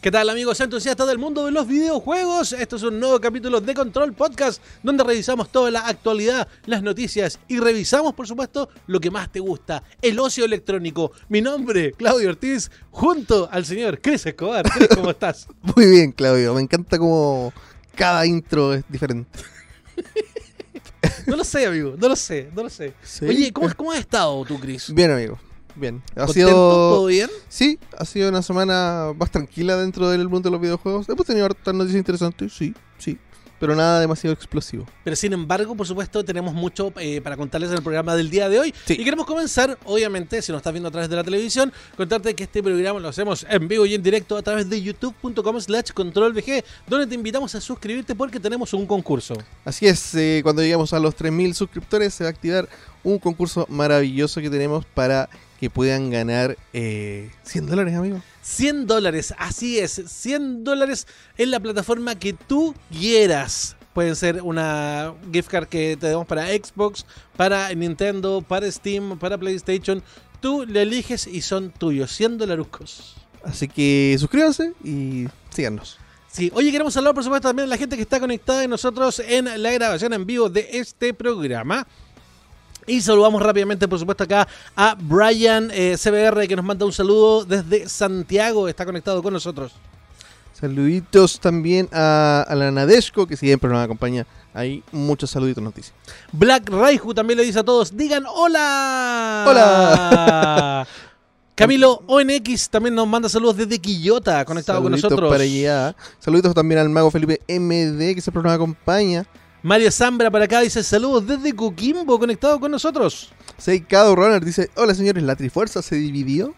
¿Qué tal amigos entusiastas del mundo de los videojuegos? Esto es un nuevo capítulo de Control Podcast donde revisamos toda la actualidad, las noticias y revisamos por supuesto lo que más te gusta, el ocio electrónico. Mi nombre, Claudio Ortiz, junto al señor Chris Escobar. Chris, ¿cómo estás? Muy bien, Claudio. Me encanta como cada intro es diferente. No lo sé, amigo, no lo sé, no lo sé. Sí. Oye, ¿cómo, ¿cómo has estado tú, Chris? Bien, amigo. Bien. Ha ¿Contento? sido. ¿Todo bien? Sí, ha sido una semana más tranquila dentro del mundo de los videojuegos. Hemos tenido hartas noticias interesantes, sí, sí. Pero nada demasiado explosivo. Pero sin embargo, por supuesto, tenemos mucho eh, para contarles en el programa del día de hoy. Sí. Y queremos comenzar, obviamente, si nos estás viendo a través de la televisión, contarte que este programa lo hacemos en vivo y en directo a través de youtube.com slash controlvg, donde te invitamos a suscribirte porque tenemos un concurso. Así es, eh, cuando lleguemos a los 3.000 suscriptores se va a activar un concurso maravilloso que tenemos para que puedan ganar eh, 100 dólares, amigo. 100 dólares, así es, 100 dólares en la plataforma que tú quieras. Pueden ser una gift card que te demos para Xbox, para Nintendo, para Steam, para PlayStation. Tú le eliges y son tuyos, 100 dolarucos. Así que suscríbanse y síganos. Sí, oye, queremos hablar por supuesto también de la gente que está conectada de nosotros en la grabación en vivo de este programa. Y saludamos rápidamente, por supuesto, acá a Brian eh, CBR, que nos manda un saludo desde Santiago, está conectado con nosotros. Saluditos también a, a la Nadeshko, que siempre nos acompaña. Ahí muchos saluditos noticias. Black Raiju también le dice a todos, digan hola. Hola. Camilo ONX también nos manda saludos desde Quillota, conectado con nosotros. para allá. Saluditos también al mago Felipe MD, que siempre nos acompaña. Mario Zambra para acá dice saludos desde Coquimbo, conectado con nosotros. Seikado Runner dice: Hola señores, ¿la Trifuerza se dividió?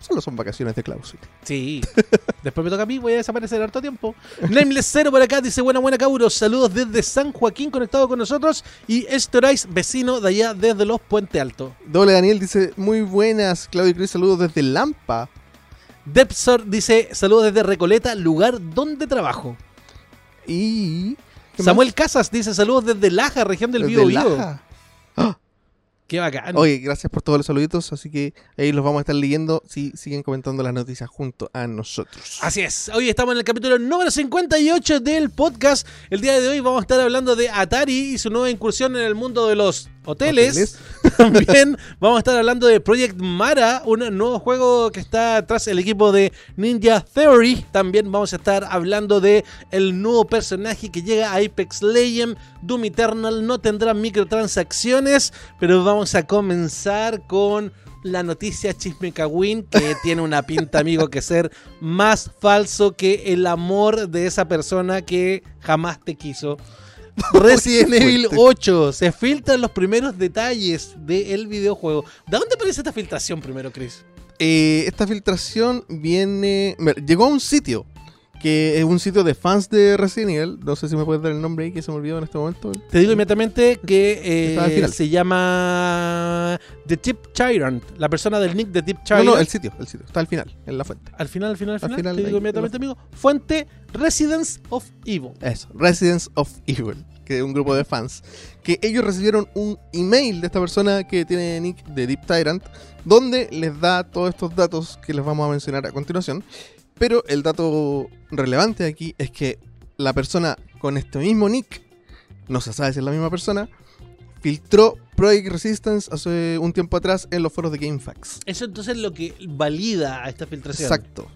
Solo son vacaciones de Clausura. Sí. Después me toca a mí, voy a desaparecer harto tiempo. Nameless Zero por acá dice buena buena cabros. Saludos desde San Joaquín conectado con nosotros. Y Estorais, vecino de allá desde los Puente Alto. Doble Daniel dice: Muy buenas, Claudio y Cris, saludos desde Lampa. Depsor dice saludos desde Recoleta, lugar donde trabajo. Y. ¿qué Samuel Casas dice saludos desde Laja, región del más? Bío Bío. Laja. Qué bacán. Oye, gracias por todos los saluditos. Así que ahí los vamos a estar leyendo si siguen comentando las noticias junto a nosotros. Así es, hoy estamos en el capítulo número 58 del podcast. El día de hoy vamos a estar hablando de Atari y su nueva incursión en el mundo de los hoteles. Hoteles. También vamos a estar hablando de Project Mara, un nuevo juego que está tras el equipo de Ninja Theory. También vamos a estar hablando de el nuevo personaje que llega a Apex Legends. Doom Eternal no tendrá microtransacciones, pero vamos a comenzar con la noticia Chisme Cagüín, que tiene una pinta, amigo, que ser más falso que el amor de esa persona que jamás te quiso. Resident Evil fuerte. 8 se filtran los primeros detalles del videojuego. ¿De dónde aparece esta filtración primero, Chris? Eh, esta filtración viene. Llegó a un sitio. Que es un sitio de fans de Resident Evil. No sé si me puedes dar el nombre ahí que se me olvidó en este momento. Te digo inmediatamente que eh, final. se llama The Tip Tyrant, la persona del nick de Tip No, Tyrant. no, el sitio, el sitio. Está al final, en la fuente. Al final, al final, al Al final, final, te digo inmediatamente, amigo. Fuente Residence of Evil. Eso, Residents of Evil, que es un grupo de fans, que ellos recibieron un email de esta persona que tiene nick de Deep Tyrant, donde les da todos estos datos que les vamos a mencionar a continuación. Pero el dato relevante aquí es que la persona con este mismo nick, no se sabe si es la misma persona, filtró Project Resistance hace un tiempo atrás en los foros de GameFAQs. Eso entonces es lo que valida a esta filtración. Exacto.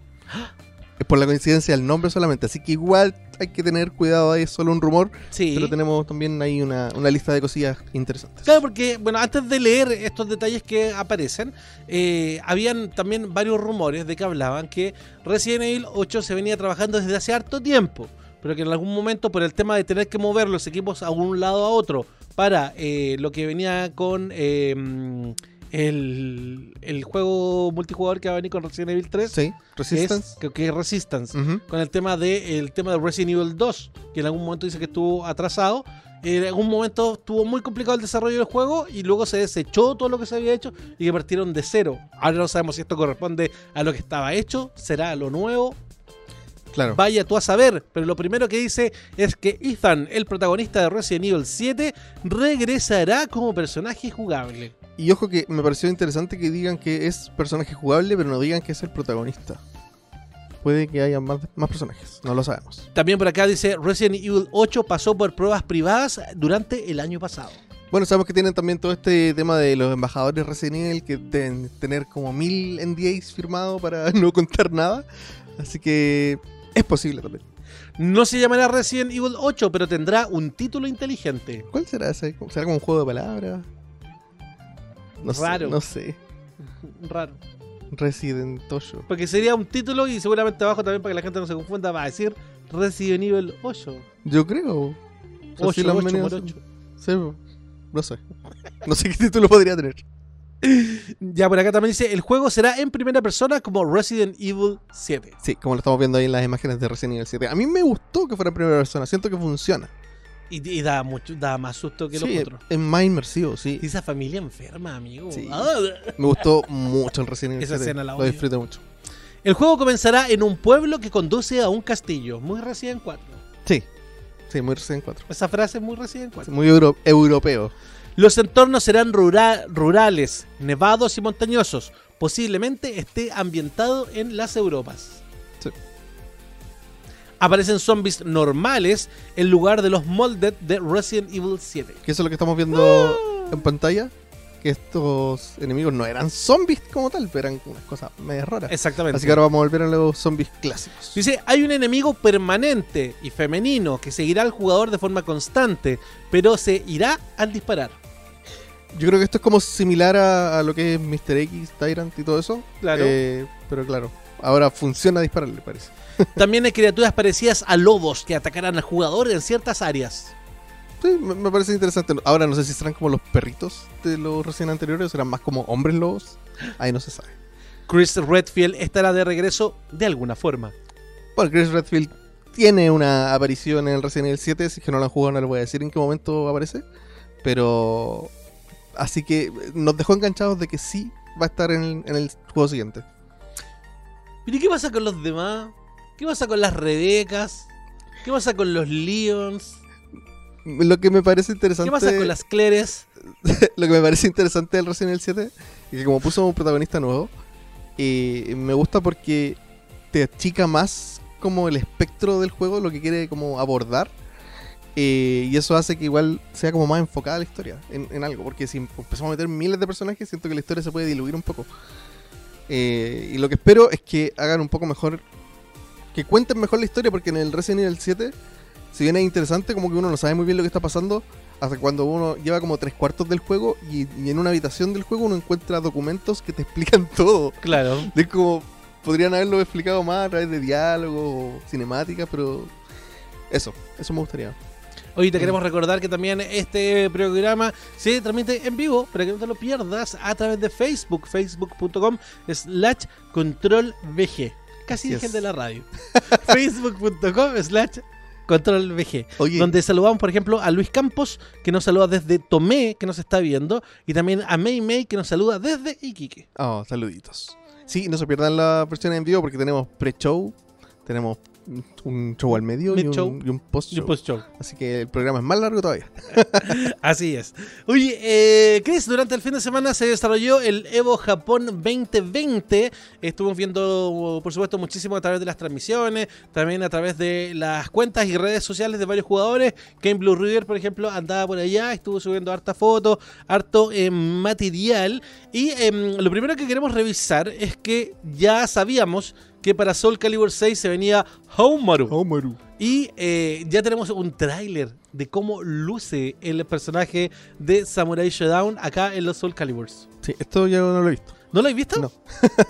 Es por la coincidencia del nombre solamente, así que igual hay que tener cuidado ahí, es solo un rumor. Sí. Pero tenemos también ahí una, una lista de cosillas interesantes. Claro, porque, bueno, antes de leer estos detalles que aparecen, eh, habían también varios rumores de que hablaban que Resident Evil 8 se venía trabajando desde hace harto tiempo, pero que en algún momento, por el tema de tener que mover los equipos a un lado a otro para eh, lo que venía con eh, el, el juego multijugador que va a venir con Resident Evil 3, Sí, que Resistance. es, que es Resistance Ujú. con el tema de el tema de Resident Evil 2, que en algún momento dice que estuvo atrasado. En algún momento estuvo muy complicado el desarrollo del juego y luego se desechó todo lo que se había hecho y que partieron de cero. Ahora no sabemos si esto corresponde a lo que estaba hecho, será lo nuevo, Claro. vaya tú a saber. Pero lo primero que dice es que Ethan, el protagonista de Resident Evil 7, regresará como personaje jugable. Y ojo que me pareció interesante que digan que es personaje jugable, pero no digan que es el protagonista. puede que haya más, más personajes. No lo sabemos. También por acá dice Resident Evil 8 pasó por pruebas privadas durante el año pasado. Bueno, sabemos que tienen también todo este tema de los embajadores Resident Evil que deben tener como mil NDAs firmados para no contar nada. Así que es posible también. No se llamará Resident Evil 8, pero tendrá un título inteligente. ¿Cuál será ese? ¿Será como un juego de palabras? No Raro. sé. No sé. Raro. Resident 8. Porque sería un título y seguramente abajo también para que la gente no se confunda va a decir Resident Evil 8. Yo creo. O sea, 8, sí lo han 8 venido por haciendo. 8. Sí, po. no sé. No sé qué título podría tener. Ya por acá también dice, el juego será en primera persona como Resident Evil 7. Sí, como lo estamos viendo ahí en las imágenes de Resident Evil 7. A mí me gustó que fuera en primera persona. Siento que funciona. Y, y da mucho, da más susto que Sí, los otros. es más inmersivo, sí. Y esa familia enferma, amigo. Sí. Ah. Me gustó mucho el Resident Evil Esa 7. escena la Lo disfruté mucho. El juego comenzará en un pueblo que conduce a un castillo. Muy Resident 4. Sí. Sí, muy Resident 4. Esa frase es muy Resident 4. Muy euro- europeo. Los entornos serán rura- rurales, nevados y montañosos. Posiblemente esté ambientado en las Europas. Aparecen zombies normales en lugar de los molded de Resident Evil 7. Que eso es lo que estamos viendo en pantalla. Que estos enemigos no eran zombies como tal, pero eran unas cosas medio raras. Exactamente. Así que ahora vamos a volver a los zombies clásicos. Dice, hay un enemigo permanente y femenino que seguirá al jugador de forma constante, pero se irá al disparar. Yo creo que esto es como similar a, a lo que es Mr. X, Tyrant y todo eso. Claro. Eh, pero claro, ahora funciona dispararle, parece. También hay criaturas parecidas a lobos que atacarán al jugador en ciertas áreas. Sí, me, me parece interesante. Ahora no sé si serán como los perritos de los recién anteriores o serán más como hombres lobos. Ahí no se sabe. Chris Redfield estará de regreso de alguna forma. Bueno, Chris Redfield tiene una aparición en el Resident Evil 7. Si es que no lo han jugado, no les voy a decir en qué momento aparece. Pero. Así que nos dejó enganchados de que sí va a estar en, en el juego siguiente. ¿Pero y qué pasa con los demás? ¿Qué pasa con las Rebecas? ¿Qué pasa con los Leons? Lo que me parece interesante. ¿Qué pasa con las Claires? lo que me parece interesante del Resident Evil 7 es que como puso un protagonista nuevo, eh, me gusta porque te achica más como el espectro del juego, lo que quiere como abordar. eh, y eso hace que igual sea como más enfocada la historia en, en algo. Porque si empezamos a meter miles de personajes, siento que la historia se puede diluir un poco. Eh, y lo que espero es que hagan un poco mejor. Que cuenten mejor la historia, porque en el Resident Evil 7, si bien es interesante, como que uno no sabe muy bien lo que está pasando, hasta cuando uno lleva como tres cuartos del juego y, y en una habitación del juego uno encuentra documentos que te explican todo. Claro. Es como, podrían haberlo explicado más a través de diálogo o cinemáticas, pero eso, eso me gustaría. Hoy te queremos recordar que también este programa se transmite en vivo para que no te lo pierdas a través de Facebook, facebook.com slash controlvg. Casi dije el de la radio. facebook.com slash controlvg. Oye, Donde saludamos, por ejemplo, a Luis Campos, que nos saluda desde Tomé, que nos está viendo, y también a May May, que nos saluda desde Iquique. oh, saluditos. Sí, no se pierdan la versión en vivo porque tenemos pre-show, tenemos un show al medio y un, y un post-show. Yo post show. Así que el programa es más largo todavía. Así es. Oye, eh, Chris, durante el fin de semana se desarrolló el Evo Japón 2020. Estuvimos viendo, por supuesto, muchísimo a través de las transmisiones, también a través de las cuentas y redes sociales de varios jugadores. Game Blue River, por ejemplo, andaba por allá, estuvo subiendo harta foto, harto eh, material. Y em, lo primero que queremos revisar es que ya sabíamos que para Soul Calibur 6 se venía Houmaru. Omaru. Y eh, ya tenemos un tráiler de cómo luce el personaje de Samurai Shodown acá en los Soul Caliburs. Sí, esto ya no lo he visto. ¿No lo habéis visto? No.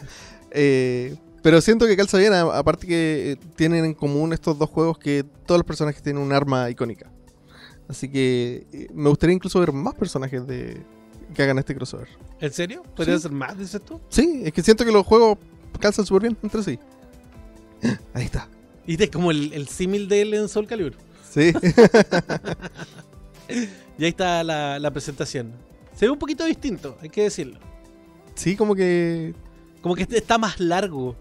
Eh, pero siento que calza bien, aparte que eh, tienen en común estos dos juegos que todos los personajes tienen un arma icónica. Así que me gustaría incluso ver más personajes de que hagan este crossover. ¿En serio? ¿Podría Sí. ser más, dices tú? Sí, es que siento que los juegos calzan súper bien entre sí. Ahí está. Y este es como el, el símil de él en Soul Calibur. Sí. Y ahí está la, la presentación. Se ve un poquito distinto, hay que decirlo. sí, como que. Como que este está más largo.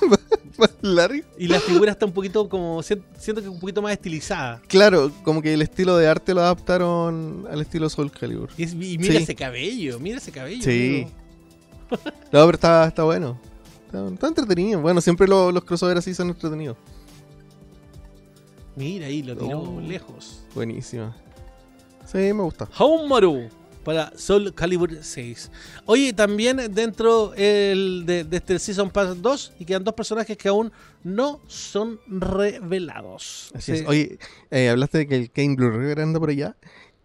Larry. Y la figura está un poquito como. sien- Siento que un poquito más estilizada. Claro, como que el estilo de arte lo adaptaron al estilo Soul Calibur. Y, es- y mira Sí. ese cabello, mira ese cabello. Sí. amigo. No, pero está, está bueno. Está, está entretenido. Bueno, siempre lo- los crossovers así son entretenidos. Mira, ahí lo tiró Oh. lejos. Buenísima. Sí, me gusta. Haumaru para Soul Calibur 6. Oye, también dentro el de, de este Season Pass 2 y quedan dos personajes que aún no son revelados. Así Sí. es. Oye, eh, hablaste de que el Kane Blue River anda por allá.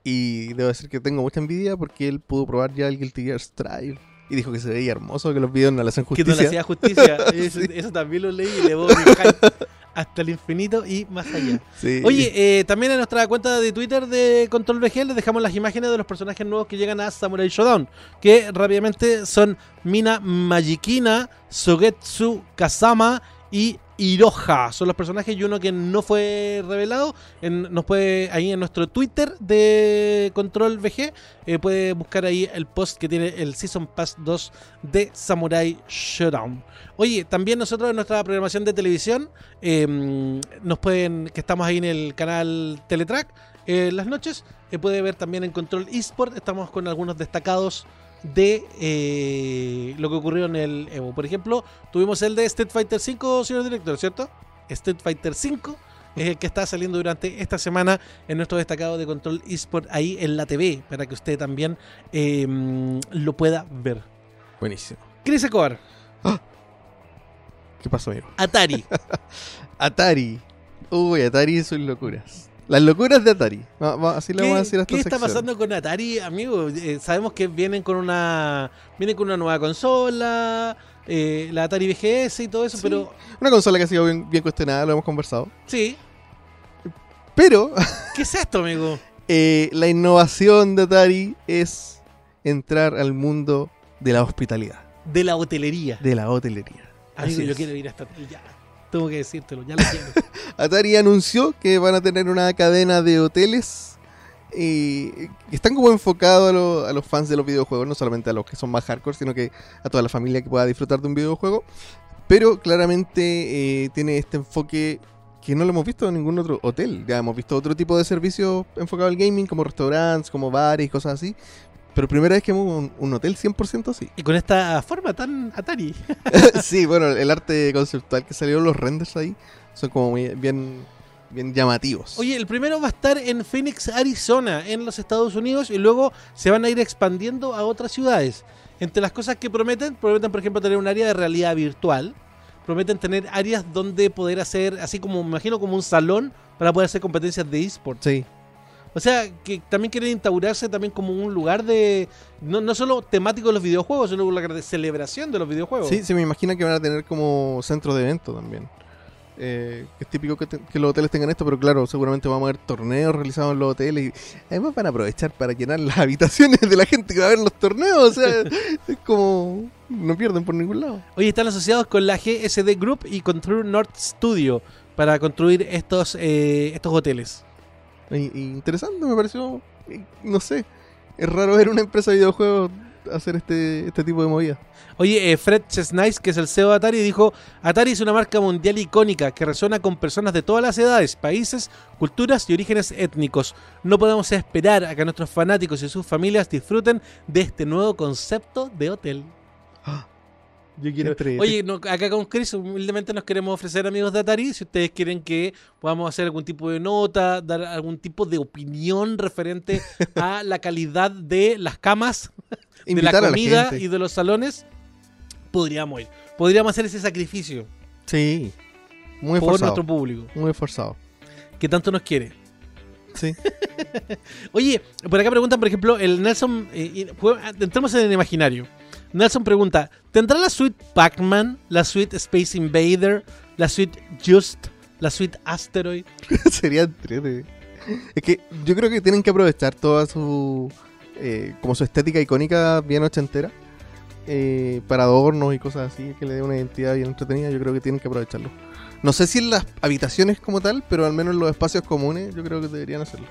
Y debo decir que tengo mucha envidia porque él pudo probar ya el Guilty Gear Strive. Y dijo que se veía hermoso, que los videos no le hacen que justicia. no le hacía justicia. eso, eso también lo leí y le voy a hasta el infinito y más allá. Sí. Oye, eh, también en nuestra cuenta de Twitter de Control VG les dejamos las imágenes de los personajes nuevos que llegan a Samurai Shodown, que rápidamente son Mina Majikina, Sogetsu Kazama y Iroha. Son los personajes y uno que no fue revelado. En- nos puede ahí en nuestro Twitter de Control VG, eh, puede buscar ahí el post que tiene el Season Pass 2 de Samurai Shodown. Oye, también nosotros en nuestra programación de televisión, eh, nos pueden, que estamos ahí en el canal Teletrack, eh, las noches, eh, puede ver también en Control eSport, estamos con algunos destacados de eh, lo que ocurrió en el Evo. Por ejemplo, tuvimos el de Street Fighter 5, señor director, ¿cierto? Street Fighter 5 es el que está saliendo durante esta semana en nuestro destacado de Control eSport ahí en la TV, para que usted también eh, lo pueda ver. Buenísimo. Chris Escobar, ¿Qué pasó, amigo? Atari. Atari. Uy, Atari y sus locuras. Las locuras de Atari. Así le vamos a decir a esta ¿Qué está sección. pasando con Atari, amigo? Eh, sabemos que vienen con una vienen con una nueva consola, eh, la Atari VGS y todo eso, Sí. pero Una consola que ha sido bien, bien cuestionada, lo hemos conversado. sí. Pero ¿Qué es esto, amigo? eh, la innovación de Atari es entrar al mundo de la hospitalidad, De la hotelería. de la hotelería. Amigo, yo quiero ir hasta ya. Tengo que decírtelo, ya lo quiero. Atari anunció que van a tener una cadena de hoteles y están como enfocados a los fans de los videojuegos, no solamente a los que son más hardcore, sino que a toda la familia que pueda disfrutar de un videojuego. Pero claramente eh, tiene este enfoque que no lo hemos visto en ningún otro hotel. Ya hemos visto otro tipo de servicios enfocados al gaming, como restaurantes, como bares y cosas así. Pero primera vez que vemos un, un hotel 100% así. y con esta forma tan Atari. sí, bueno, el arte conceptual que salió, los renders ahí, son como muy bien, bien llamativos. Oye, el primero va a estar en Phoenix, Arizona, en los Estados Unidos, y luego se van a ir expandiendo a otras ciudades. Entre las cosas que prometen, prometen, por ejemplo, tener un área de realidad virtual. Prometen tener áreas donde poder hacer, así como, me imagino, como un salón para poder hacer competencias de esports. Sí, O sea, que también quieren instaurarse también como un lugar de, no, no solo temático de los videojuegos, sino un lugar de celebración de los videojuegos. sí, se me imagina que van a tener como centro de evento también. Eh, es típico que, te- que los hoteles tengan esto, pero claro, seguramente vamos a ver torneos realizados en los hoteles y además van a aprovechar para llenar las habitaciones de la gente que va a ver los torneos. O sea, es como no pierden por ningún lado. Hoy están asociados con la GSD Group y con True North Studio para construir estos, eh, estos hoteles. Interesante, me pareció, eh, no sé, es raro ver una empresa de videojuegos hacer este, este tipo de movidas. Oye, eh, Fred Chesnice, que es el CEO de Atari, dijo, Atari es una marca mundial icónica que resuena con personas de todas las edades, países, culturas y orígenes étnicos. No podemos esperar a que nuestros fanáticos y sus familias disfruten de este nuevo concepto de hotel. Yo quiero... Oye, no, acá con Chris humildemente nos queremos ofrecer amigos de Atari, si ustedes quieren que podamos hacer algún tipo de nota, dar algún tipo de opinión referente a la calidad de las camas de la comida y de los salones, podríamos ir. Podríamos hacer ese sacrificio Sí, muy por esforzado. nuestro público, Muy esforzado. que tanto nos quiere. Sí. Oye, por acá preguntan, por ejemplo, el Nelson. eh, jue- entremos en el imaginario. Nelson pregunta: ¿Tendrá la suite Pac-Man, la suite Space Invader, la suite Just, la suite Asteroid? Sería entrete. Es que yo creo que tienen que aprovechar toda su. eh, como su estética icónica bien ochentera. eh, para adornos y cosas así, que le dé una identidad bien entretenida. Yo creo que tienen que aprovecharlo. No sé si en las habitaciones como tal, pero al menos en los espacios comunes, yo creo que deberían hacerlo.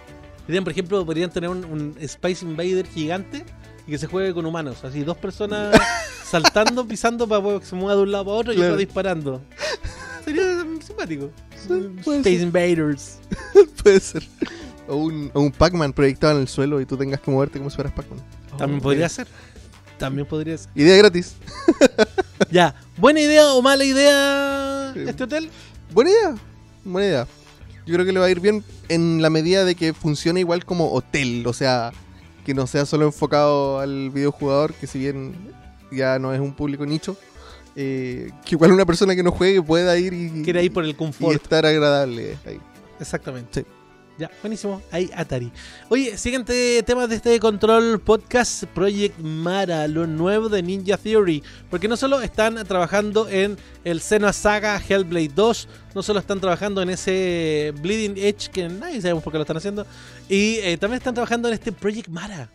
Por ejemplo, podrían tener un, un Space Invader gigante y que se juegue con humanos. Así, dos personas saltando, pisando para que se mueva de un lado para otro y Claro. otro disparando. Sería simpático. Space ser. Invaders. Puede ser. O un, o un Pac-Man proyectado en el suelo y tú tengas que moverte como si fueras Pac-Man. También podría ser. También podría ser. Idea gratis. Ya, ¿Buena idea o mala idea este hotel? Buena idea, buena idea. Yo creo que le va a ir bien en la medida de que funcione igual como hotel, o sea, que no sea solo enfocado al videojugador, que si bien ya no es un público nicho, eh, que igual una persona que no juegue pueda ir y, Quiere ir por el y confort. estar agradable ahí. Exactamente. Sí. Ya, buenísimo. Ahí Atari. Oye, siguiente tema de este Control Podcast, Project Mara, lo nuevo de Ninja Theory. Porque no solo están trabajando en el Senua Saga Hellblade 2, no solo están trabajando en ese Bleeding Edge, que nadie sabemos por qué lo están haciendo, y eh, también están trabajando en este Project Mara.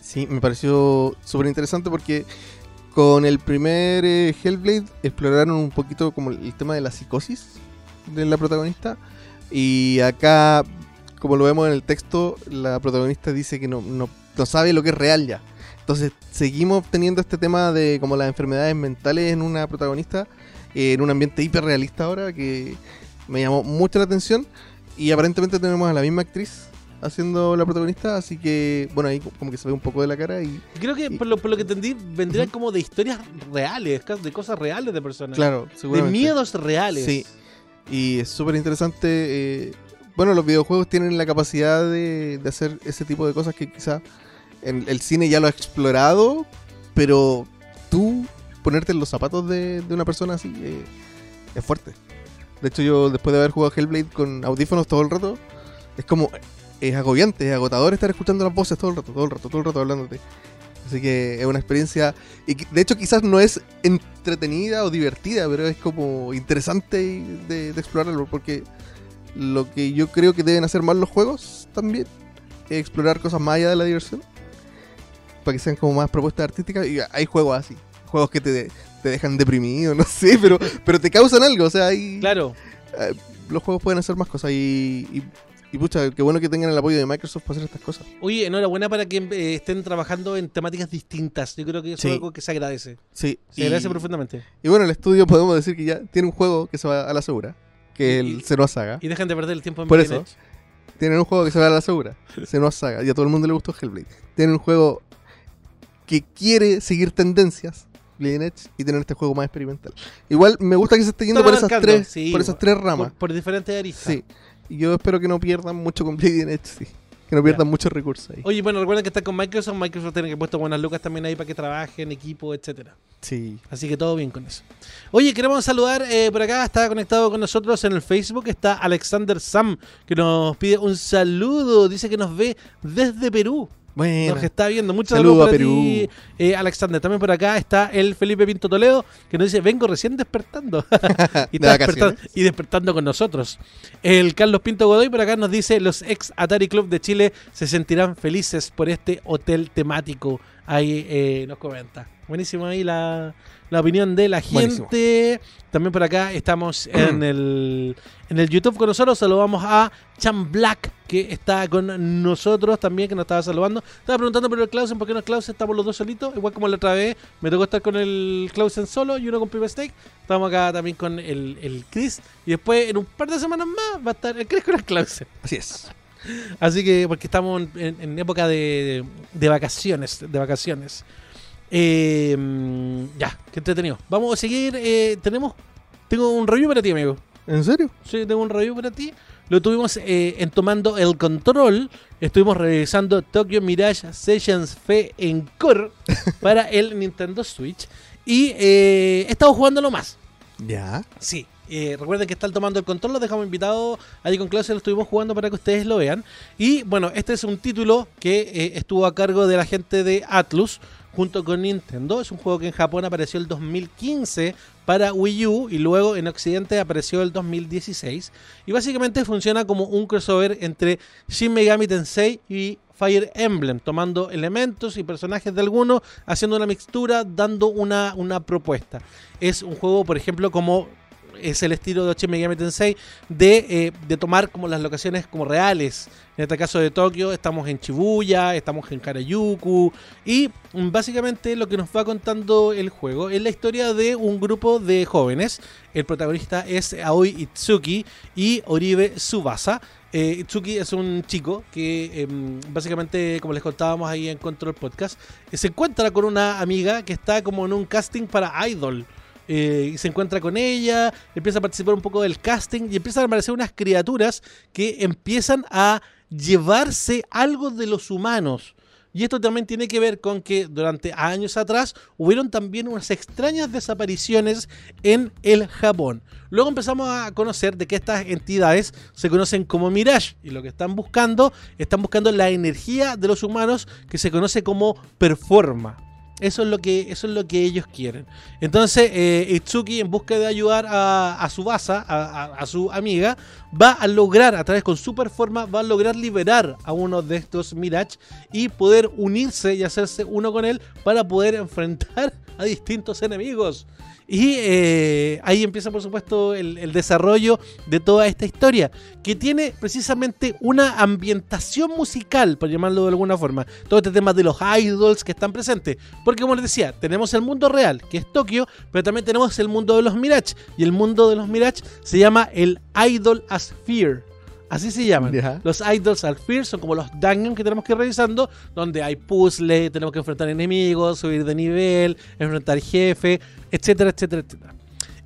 Sí, me pareció súper interesante porque con el primer eh, Hellblade exploraron un poquito como el tema de la psicosis de la protagonista. Y acá, como lo vemos en el texto, la protagonista dice que no, no, no sabe lo que es real ya. Entonces seguimos teniendo este tema de como las enfermedades mentales en una protagonista, eh, en un ambiente hiperrealista ahora, que me llamó mucho la atención. Y aparentemente tenemos a la misma actriz haciendo la protagonista, así que, bueno, ahí como que se ve un poco de la cara y, creo que, Y- por lo, por lo que entendí, vendrían como de historias reales, de cosas reales de personas. claro, de miedos reales. Sí. Y es súper interesante. eh, bueno, los videojuegos tienen la capacidad de, de hacer ese tipo de cosas que quizá en el cine ya lo ha explorado, pero tú ponerte en los zapatos de, de una persona así eh, es fuerte. De hecho, yo después de haber jugado Hellblade con audífonos todo el rato, es como. Es agobiante, es agotador estar escuchando las voces todo el rato, todo el rato, todo el rato hablándote. Así que es una experiencia. Y de hecho, quizás no es entretenida o divertida, pero es como interesante de, de explorarlo. Porque lo que yo creo que deben hacer más los juegos también es explorar cosas más allá de la diversión. Para que sean como más propuestas artísticas. Y hay juegos así. Juegos que te, te dejan deprimido, no sé, pero, pero te causan algo. O sea, hay, Claro. eh, los juegos pueden hacer más cosas. Y, y, y pucha, qué bueno que tengan el apoyo de Microsoft para hacer estas cosas. Oye, enhorabuena para que eh, estén trabajando en temáticas distintas. Yo creo que eso Sí. es algo que se agradece. Sí, Se y- agradece profundamente. Y bueno, el estudio podemos decir que ya tiene un juego que se va a la segura, que es el Senua Saga. Y dejan de perder el tiempo en Por eso. Edge. Tienen un juego que se va a la segura, Senua Saga, y a todo el mundo le gustó Hellblade. Tienen un juego que quiere seguir tendencias, Bleeding Edge, y tener este juego más experimental. Igual me gusta que se esté yendo Están por esas tres, sí, por esas tres ramas. Por, por diferentes aristas. Sí. Y yo espero que no pierdan mucho con Edge, sí. Que no pierdan muchos recursos ahí. Oye, bueno, recuerden que están con Microsoft. Microsoft tiene que puesto buenas lucas también ahí para que trabajen, equipo, etcétera. Sí. Así que todo bien con eso. Oye, queremos saludar eh, por acá, está conectado con nosotros en el Facebook, está Alexander Sam, que nos pide un saludo, dice que nos ve desde Perú. Bueno. Nos está viendo. Muchas Saludo saludos a Perú. eh, Alexander. También por acá está el Felipe Pinto Toledo, que nos dice, vengo recién despertando. y, De despertando, y despertando con nosotros. El Carlos Pinto Godoy por acá nos dice, los ex Atari Club de Chile se sentirán felices por este hotel temático. Ahí eh, nos comenta. Buenísimo ahí la, la opinión de la Buenísimo. gente. También por acá estamos en el, en el YouTube con nosotros. Saludamos a Chan Black, que está con nosotros también, que nos estaba saludando. Estaba preguntando por el Clausen, ¿por qué no es Clausen? Estamos los dos solitos. Igual como la otra vez, me tocó estar con el Clausen solo y uno con Pipe Steak. Estamos acá también con el, el Chris. Y después, en un par de semanas más, va a estar el Chris con el Clausen. Así es. Así que, porque estamos en, en época de, de vacaciones, de vacaciones. Eh, mm, ya, qué entretenido. Vamos a seguir. eh, tenemos, tengo un review para ti, amigo. ¿En serio? Sí, tengo un review para ti. Lo tuvimos eh, en Tomando el Control. Estuvimos revisando Tokyo Mirage Sessions Fe Encore para el Nintendo Switch. Y eh, he estado jugándolo más. Ya. Sí. eh, recuerden que está el tomando el control, lo dejamos invitado ahí con Klaus, lo estuvimos jugando para que ustedes lo vean. Y bueno, este es un título que eh, estuvo a cargo de la gente de Atlus junto con Nintendo. Es un juego que en Japón apareció el 2015 para Wii U y luego en Occidente apareció el 2016. Y básicamente funciona como un crossover entre Shin Megami Tensei y Fire Emblem, tomando elementos y personajes de algunos, haciendo una mixtura, dando una, una propuesta. Es un juego, por ejemplo, como es el estilo de Shin Megami Tensei de, eh, de tomar como las locaciones como reales. En este caso de Tokio estamos en Shibuya, estamos en Harajuku y básicamente lo que nos va contando el juego es la historia de un grupo de jóvenes. El protagonista es Aoi Itsuki y Oribe Tsubasa. Eh, Itsuki es un chico que em, básicamente, como les contábamos ahí en Control Podcast, eh, se encuentra con una amiga que está como en un casting para Idol. Eh, y se encuentra con ella, empieza a participar un poco del casting y empiezan a aparecer unas criaturas que empiezan a llevarse algo de los humanos. Y esto también tiene que ver con que durante años atrás hubieron también unas extrañas desapariciones en el Japón. Luego empezamos a conocer de que estas entidades se conocen como Mirage y lo que están buscando, están buscando la energía de los humanos que se conoce como Performa. Eso es lo que, eso es lo que ellos quieren. Entonces, eh, Itsuki, en busca de ayudar a, a su basa, a, a, su amiga, va a lograr, a través con su performa, va a lograr liberar a uno de estos Mirage y poder unirse y hacerse uno con él para poder enfrentar a distintos enemigos. Y eh, ahí empieza, por supuesto, el, desarrollo de toda esta historia, que tiene precisamente una ambientación musical, por llamarlo de alguna forma. Todo este tema de los idols que están presentes. Porque, como les decía, tenemos el mundo real, que es Tokio, pero también tenemos el mundo de los Mirage. Y el mundo de los Mirage se llama el Idol Sphere. Así se llaman. Los Idols al Fear son como los dungeons que tenemos que ir revisando, donde hay puzzles, tenemos que enfrentar enemigos, subir de nivel, enfrentar jefe, etcétera, etcétera, etcétera.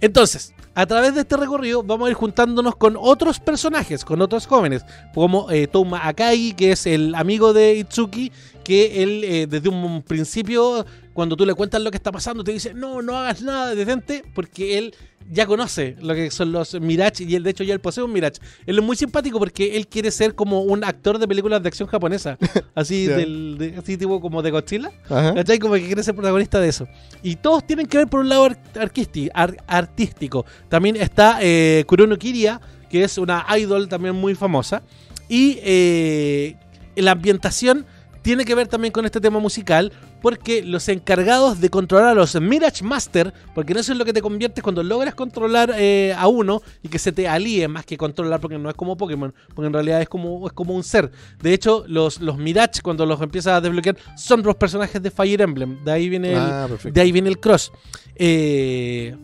Entonces, a través de este recorrido vamos a ir juntándonos con otros personajes, con otros jóvenes, como eh, Touma Akagi, que es el amigo de Itsuki, que él eh, desde un principio, cuando tú le cuentas lo que está pasando, te dice, no, no hagas nada, detente, porque él ya conoce lo que son los Mirage y él de hecho ya él posee un Mirage. Él es muy simpático porque él quiere ser como un actor de películas de acción japonesa, así del de- así tipo como de Godzilla. ¿Cachai? Como que quiere ser protagonista de eso. Y todos tienen que ver por un lado ar- artístico. También está eh, Kurono Kiria, que es una idol también muy famosa. Y eh, la ambientación tiene que ver también con este tema musical, porque los encargados de controlar a los Mirage Master, porque no eso es lo que te conviertes cuando logras controlar eh, a uno y que se te alíe más que controlar, porque no es como Pokémon, porque en realidad es como, es como un ser. De hecho, los, los Mirage, cuando los empiezas a desbloquear, son los personajes de Fire Emblem. De ahí viene el, Ah, perfecto. de ahí viene el cross. Eh,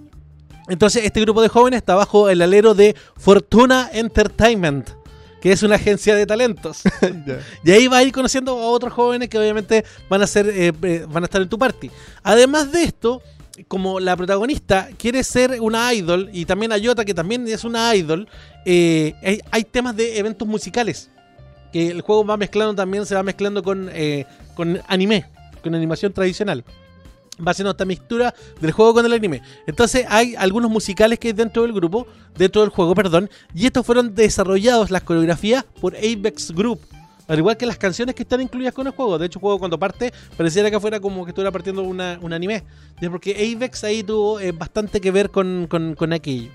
entonces, este grupo de jóvenes está bajo el alero de Fortuna Entertainment, que es una agencia de talentos. Y ahí vas a ir conociendo a otros jóvenes que obviamente van a ser, eh, eh, van a estar en tu party. Además de esto, como la protagonista quiere ser una idol, y también Ayota, que también es una idol, eh, hay, hay temas de eventos musicales. Que el juego va mezclando también, se va mezclando con, eh, con anime, con animación tradicional. Va haciendo esta mixtura del juego con el anime. Entonces hay algunos musicales que hay dentro del grupo, dentro del juego, perdón, y estos fueron desarrollados, las coreografías, por Apex Group. Al igual que las canciones que están incluidas con el juego. De hecho, el juego cuando parte pareciera que fuera como que estuviera partiendo una, un anime. Porque Apex ahí tuvo eh, bastante que ver con, con, con aquello.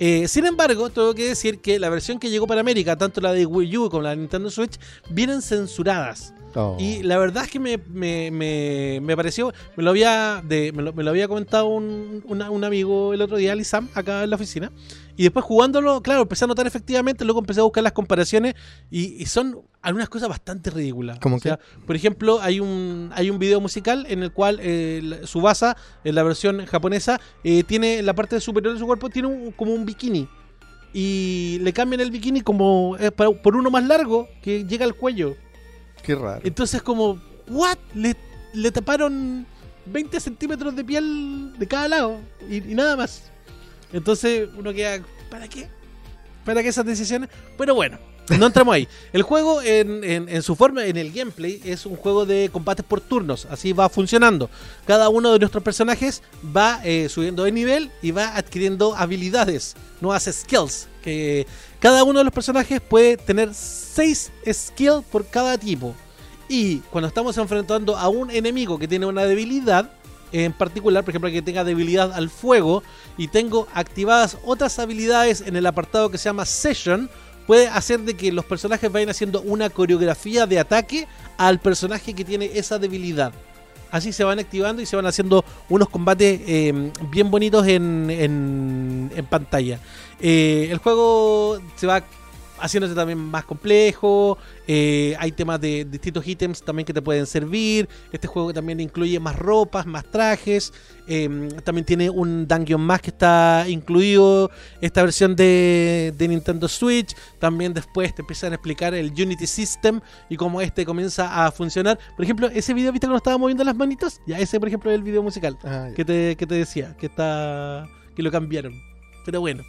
Eh, sin embargo, tengo que decir que la versión que llegó para América, tanto la de Wii U como la de Nintendo Switch, vienen censuradas. Oh. Y la verdad es que me, me, me, me pareció, me lo había, de, me, lo, me lo había comentado un, una- un amigo el otro día, Alisam, acá en la oficina. Y después jugándolo, claro, empecé a notar efectivamente, luego empecé a buscar las comparaciones y, y son algunas cosas bastante ridículas. ¿Cómo o sea, por ejemplo, hay un, hay un video musical en el cual eh, Subasa, en la versión japonesa, eh, tiene en la parte superior de su cuerpo, tiene un- como un bikini. Y le cambian el bikini como eh, por uno más largo que llega al cuello. Qué raro. Entonces como, ¿what? Le, taparon 20 centímetros de piel de cada lado y, nada más. Entonces uno queda, ¿para qué? ¿Para qué esas decisiones? Pero bueno, no entramos ahí. El juego en su forma, en el gameplay, es un juego de combates por turnos. Así va funcionando. Cada uno de nuestros personajes va eh, subiendo de nivel y va adquiriendo habilidades, nuevas skills. Que cada uno de los personajes puede tener 6 skills por cada tipo. Y cuando estamos enfrentando a un enemigo que tiene una debilidad, en particular, por ejemplo, que tenga debilidad al fuego y tengo activadas otras habilidades en el apartado que se llama Session, puede hacer de que los personajes vayan haciendo una coreografía de ataque al personaje que tiene esa debilidad. Así se van activando y se van haciendo unos combates eh, bien bonitos en, pantalla. Eh, el juego se va haciéndose también más complejo. eh, hay temas de distintos ítems también que te pueden servir. Este juego también incluye más ropas, más trajes. eh, también tiene un dungeon más que está incluido. Esta versión de, de Nintendo Switch. También después te empiezan a explicar el Unity System y cómo este comienza a funcionar. Por ejemplo, ese video, ¿viste cuando estaba moviendo las manitos? Ya, ese por ejemplo es el video musical Ah, que te, que te decía, que está que lo cambiaron. Pero bueno.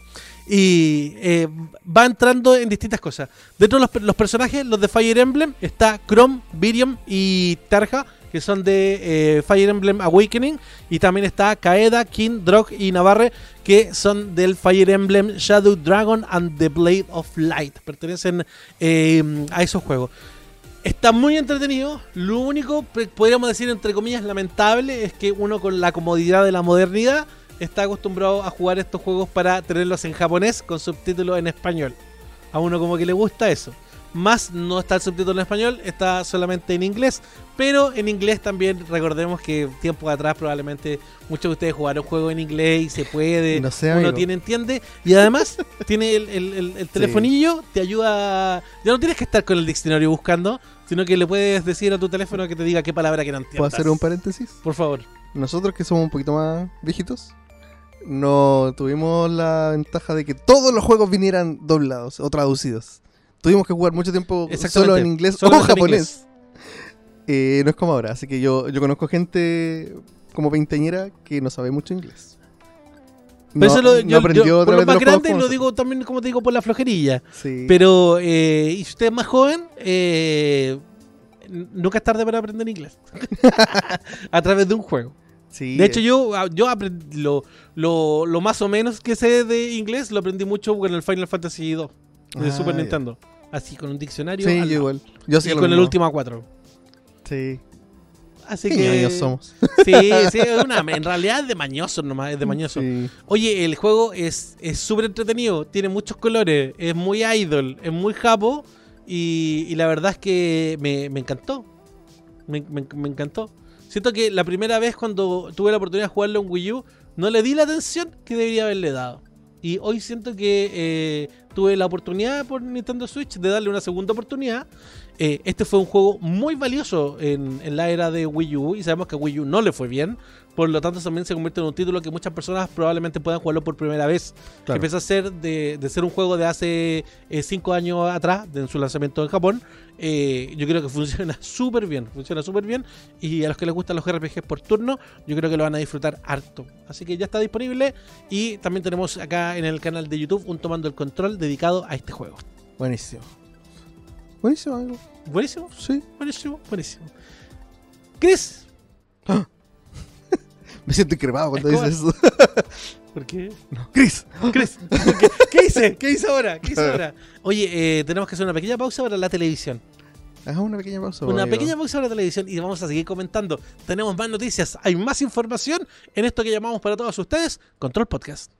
Y eh, va entrando en distintas cosas. Dentro de los, personajes, los de Fire Emblem, está Chrome, Virium y Tarja, que son de eh, Fire Emblem Awakening. Y también está Kaeda, King, Drog y Navarre, que son del Fire Emblem Shadow Dragon and the Blade of Light. Pertenecen eh, a esos juegos. Está muy entretenido. Lo único, podríamos decir entre comillas, lamentable es que uno con la comodidad de la modernidad está acostumbrado a jugar estos juegos para tenerlos en japonés con subtítulos en español. A uno como que le gusta eso. Más no está el subtítulo en español, está solamente en inglés. Pero en inglés también recordemos que tiempo atrás probablemente muchos de ustedes jugaron juegos en inglés y se puede. No sé, uno amigo. tiene, entiende. Y además tiene el, el- el- el telefonillo, te ayuda. Ya no tienes que estar con el diccionario buscando, sino que le puedes decir a tu teléfono que te diga qué palabra que no entiendas. ¿Puedo hacer un paréntesis? Por favor. Nosotros que somos un poquito más viejitos, no tuvimos la ventaja de que todos los juegos vinieran doblados o traducidos. Tuvimos que jugar mucho tiempo solo en inglés o japonés. Eh, no es como ahora, así que yo, yo conozco gente como veinteañera que no sabe mucho inglés. Pero No, eso lo, no yo- aprendió por lo más grande lo digo también, como te digo, por la flojerilla. Sí. Pero, eh, y si usted es más joven, eh, nunca es tarde para aprender inglés. a través de un juego. Sí, De hecho, yo, ah, yo aprendí lo, lo, lo más o menos que sé de inglés lo aprendí mucho con el Final Fantasy II de Ah, Super. Nintendo. Así, con un diccionario. Sí, yo igual. Yo sí y con el último A4. Sí. Así Qué que. somos. Sí, sí, es una, en realidad es de mañoso nomás, es de mañoso. Sí. Oye, el juego es es súper entretenido, tiene muchos colores, es muy idol, es muy japo y, y la verdad es que me, me encantó. Me, me- me encantó. Siento que la primera vez cuando tuve la oportunidad de jugarlo en Wii U, no le di la atención que debería haberle dado. Y hoy siento que eh, tuve la oportunidad por Nintendo Switch de darle una segunda oportunidad. Eh, este fue un juego muy valioso en, en la era de Wii U y sabemos que a Wii U no le fue bien. Por lo tanto, también se convierte en un título que muchas personas probablemente puedan jugarlo por primera vez. Que Claro. empieza a ser de, de ser un juego de hace eh, cinco años atrás, de en su lanzamiento en Japón. Eh, yo creo que funciona súper bien, funciona súper bien. Y a los que les gustan los RPGs por turno, yo creo que lo van a disfrutar harto. Así que ya está disponible. Y también tenemos acá en el canal de YouTube un Tomando el Control dedicado a este juego. Buenísimo. Buenísimo, amigo. Buenísimo, Sí. buenísimo, buenísimo. Chris, Me siento increpado cuando Es dices eso. ¿por qué? Chris. Chris, ¿qué, qué hice? ¿Qué hice ahora? ¿Qué hice ahora? Oye, eh, tenemos que hacer una pequeña pausa para la televisión. Hagamos una pequeña pausa. Una amigo. pequeña pausa para la televisión y vamos a seguir comentando. Tenemos más noticias, hay más información en esto que llamamos para todos ustedes Control Podcast.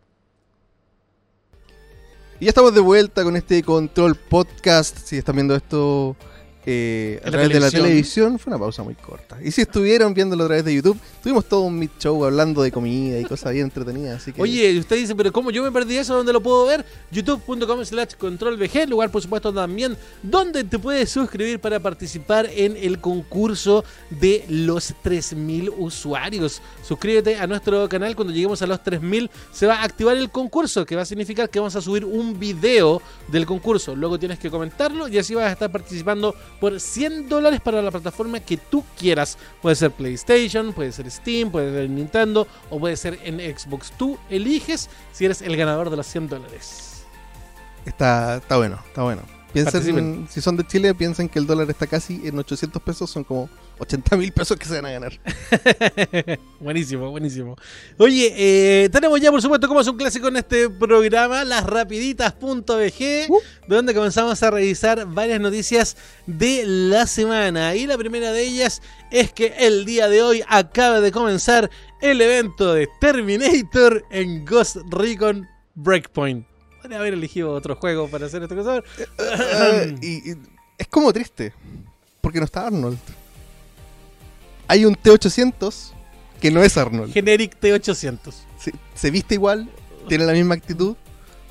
Y ya estamos de vuelta con este Control Podcast. Si están viendo esto eh, a través de la televisión. televisión, fue una pausa muy corta. Y si estuvieron viéndolo a través de YouTube, tuvimos todo un meet show hablando de comida y cosas bien entretenidas. Así que Oye, y usted dice, pero ¿cómo yo me perdí eso? ¿Dónde lo puedo ver? youtube.com slash controlvg, lugar por supuesto también donde te puedes suscribir para participar en el concurso de los 3.000 usuarios. Suscríbete a nuestro canal, cuando lleguemos a los 3.000 se va a activar el concurso, que va a significar que vamos a subir un video del concurso. Luego tienes que comentarlo y así vas a estar participando por 100 dólares para la plataforma que tú quieras. Puede ser PlayStation, puede ser Steam, puede ser Nintendo o puede ser en Xbox. Tú eliges si eres el ganador de los 100 dólares. está, está bueno, está bueno. Piensen, si son de Chile, piensen que el dólar está casi en 800 pesos, son como 80 mil pesos que se van a ganar. buenísimo, buenísimo. Oye, eh, tenemos ya por supuesto como es un clásico en este programa, las rapiditas.bg, Uh. donde comenzamos a revisar varias noticias de la semana. Y la primera de ellas es que el día de hoy acaba de comenzar el evento de Terminator en Ghost Recon Breakpoint. Podría haber elegido otro juego para hacer esto cosa. Ah, y, y es como triste, porque no está Arnold. Hay un T800 que no es Arnold. Generic T800. Se, se viste igual, tiene la misma actitud,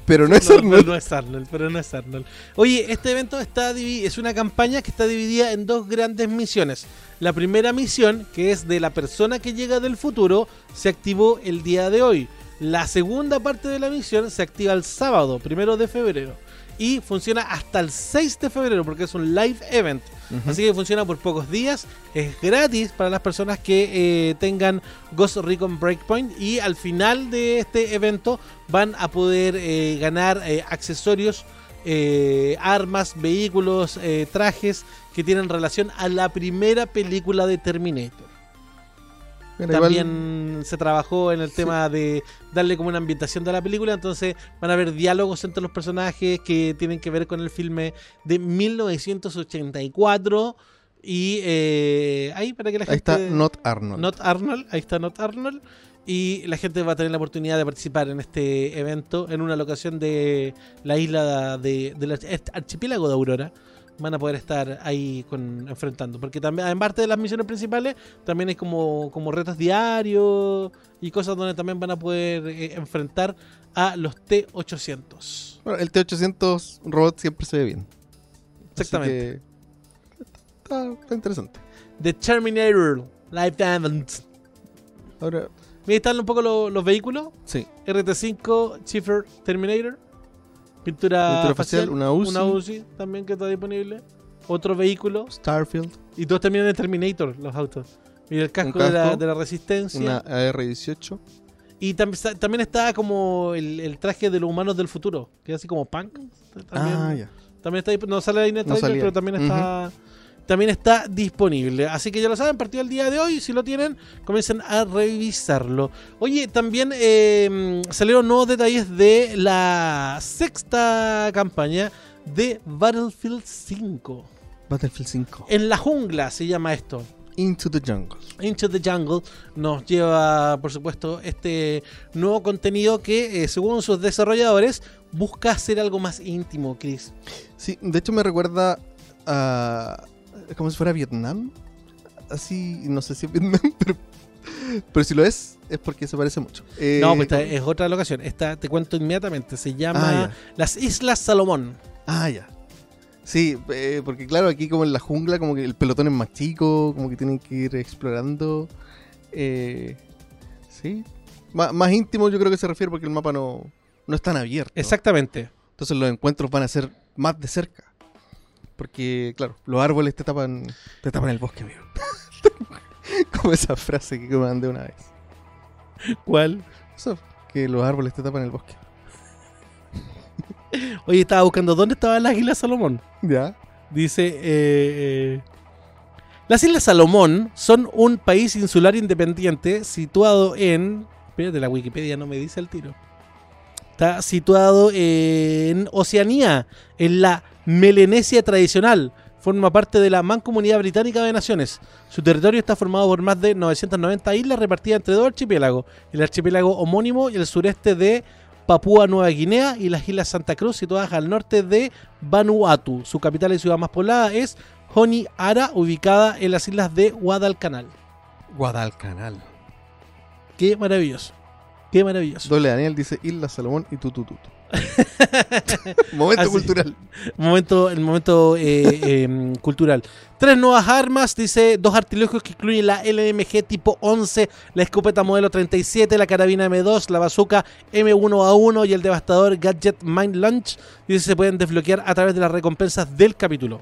Pero no es No, Arnold. no, no es Arnold, pero no es Arnold. Oye, este evento está es una campaña que está dividida en dos grandes misiones. La primera misión, que es de la persona que llega del futuro, se activó el día de hoy. La segunda parte de la misión se activa el sábado, primero de febrero. Y funciona hasta el 6 de febrero, porque es un live event. Así que funciona por pocos días. Es gratis para las personas que eh, tengan Ghost Recon Breakpoint. Y al final de este evento van a poder eh, ganar eh, accesorios, armas, vehículos, eh, trajes que tienen relación a la primera película de Terminator. Igual- También se trabajó en el Sí. tema de darle como una ambientación de la película, entonces van a haber diálogos entre los personajes que tienen que ver con el filme de 1984 y eh, ahí para que la Ahí gente... está Not Arnold. Not Arnold, ahí está Not Arnold. Y la gente va a tener la oportunidad de participar en este evento en una locación de la isla de, del arch- archipiélago de Aurora. Van a poder estar ahí con, enfrentando. Porque también, en parte de las misiones principales, también hay como, como retos diarios y cosas donde también van a poder eh, enfrentar a los T-800. Bueno, el T-800 robot siempre se ve bien. Exactamente. que Está, está interesante. The Terminator Life Event. Ahora, Mira, están un poco lo- los vehículos. sí. RT5 Chiffer Terminator. Pintura, Pintura facial, facial, una UCI. Una UCI también que está disponible. Otro vehículo. Starfield, Y todos terminan en Terminator, los autos. Mira el casco, de, la, casco, de la resistencia. una AR-18. Y tam- también está como el, el traje de los humanos del futuro. Que es así como punk. También, Ah, ya. también está disp- No sale ahí en el No trailer, pero también está. También está disponible. Así que ya lo saben, partido el día de hoy. Si lo tienen, comiencen a revisarlo. Oye, también eh, salieron nuevos detalles de la sexta campaña de Battlefield 5. Battlefield 5. En la jungla se llama esto. Into the Jungle. Into the Jungle nos lleva, por supuesto, este nuevo contenido que, eh, según sus desarrolladores, busca hacer algo más íntimo, Chris. Sí, de hecho me recuerda a. como si fuera Vietnam. Así, no sé si es Vietnam, pero. Pero si lo es, es porque se parece mucho. Eh, no, pues esta es otra locación. Esta te cuento inmediatamente. Se llama Ah, las Islas Salomón. Ah, ya. Sí, eh, porque claro, aquí como en la jungla, como que el pelotón es más chico, como que tienen que ir explorando. Eh, sí. Má- más íntimo yo creo que se refiere porque el mapa no, no es tan abierto. Exactamente. Entonces los encuentros van a ser más de cerca. Porque, claro, los árboles te tapan, te tapan el bosque, amigo. como esa frase que me mandé una vez. ¿Cuál? Eso, que los árboles te tapan el bosque. Oye, estaba buscando dónde estaba las Islas Salomón. Ya. Dice, eh, eh, las Islas Salomón son un país insular independiente situado en... Espérate, la Wikipedia no me dice el tiro. Está situado en Oceanía, en la Melanesia tradicional. Forma parte de la Mancomunidad Británica de Naciones. Su territorio está formado por más de 990 islas repartidas entre dos archipiélagos. El archipiélago homónimo y el sureste de Papúa Nueva Guinea y las Islas Santa Cruz situadas al norte de Vanuatu. Su capital y ciudad más poblada es Honiara, ubicada en las islas de Guadalcanal. Guadalcanal. Qué maravilloso. Qué maravilloso. Doble Daniel dice Isla Salomón y tutututu. Momento Así. cultural. Momento, el momento eh, em, cultural. Tres nuevas armas, dice dos artilugios que incluyen la LMG tipo 11, la escopeta modelo 37, la carabina M2, la bazooka M1A1 y el devastador Gadget Mind Launch. Dice se pueden desbloquear a través de las recompensas del capítulo.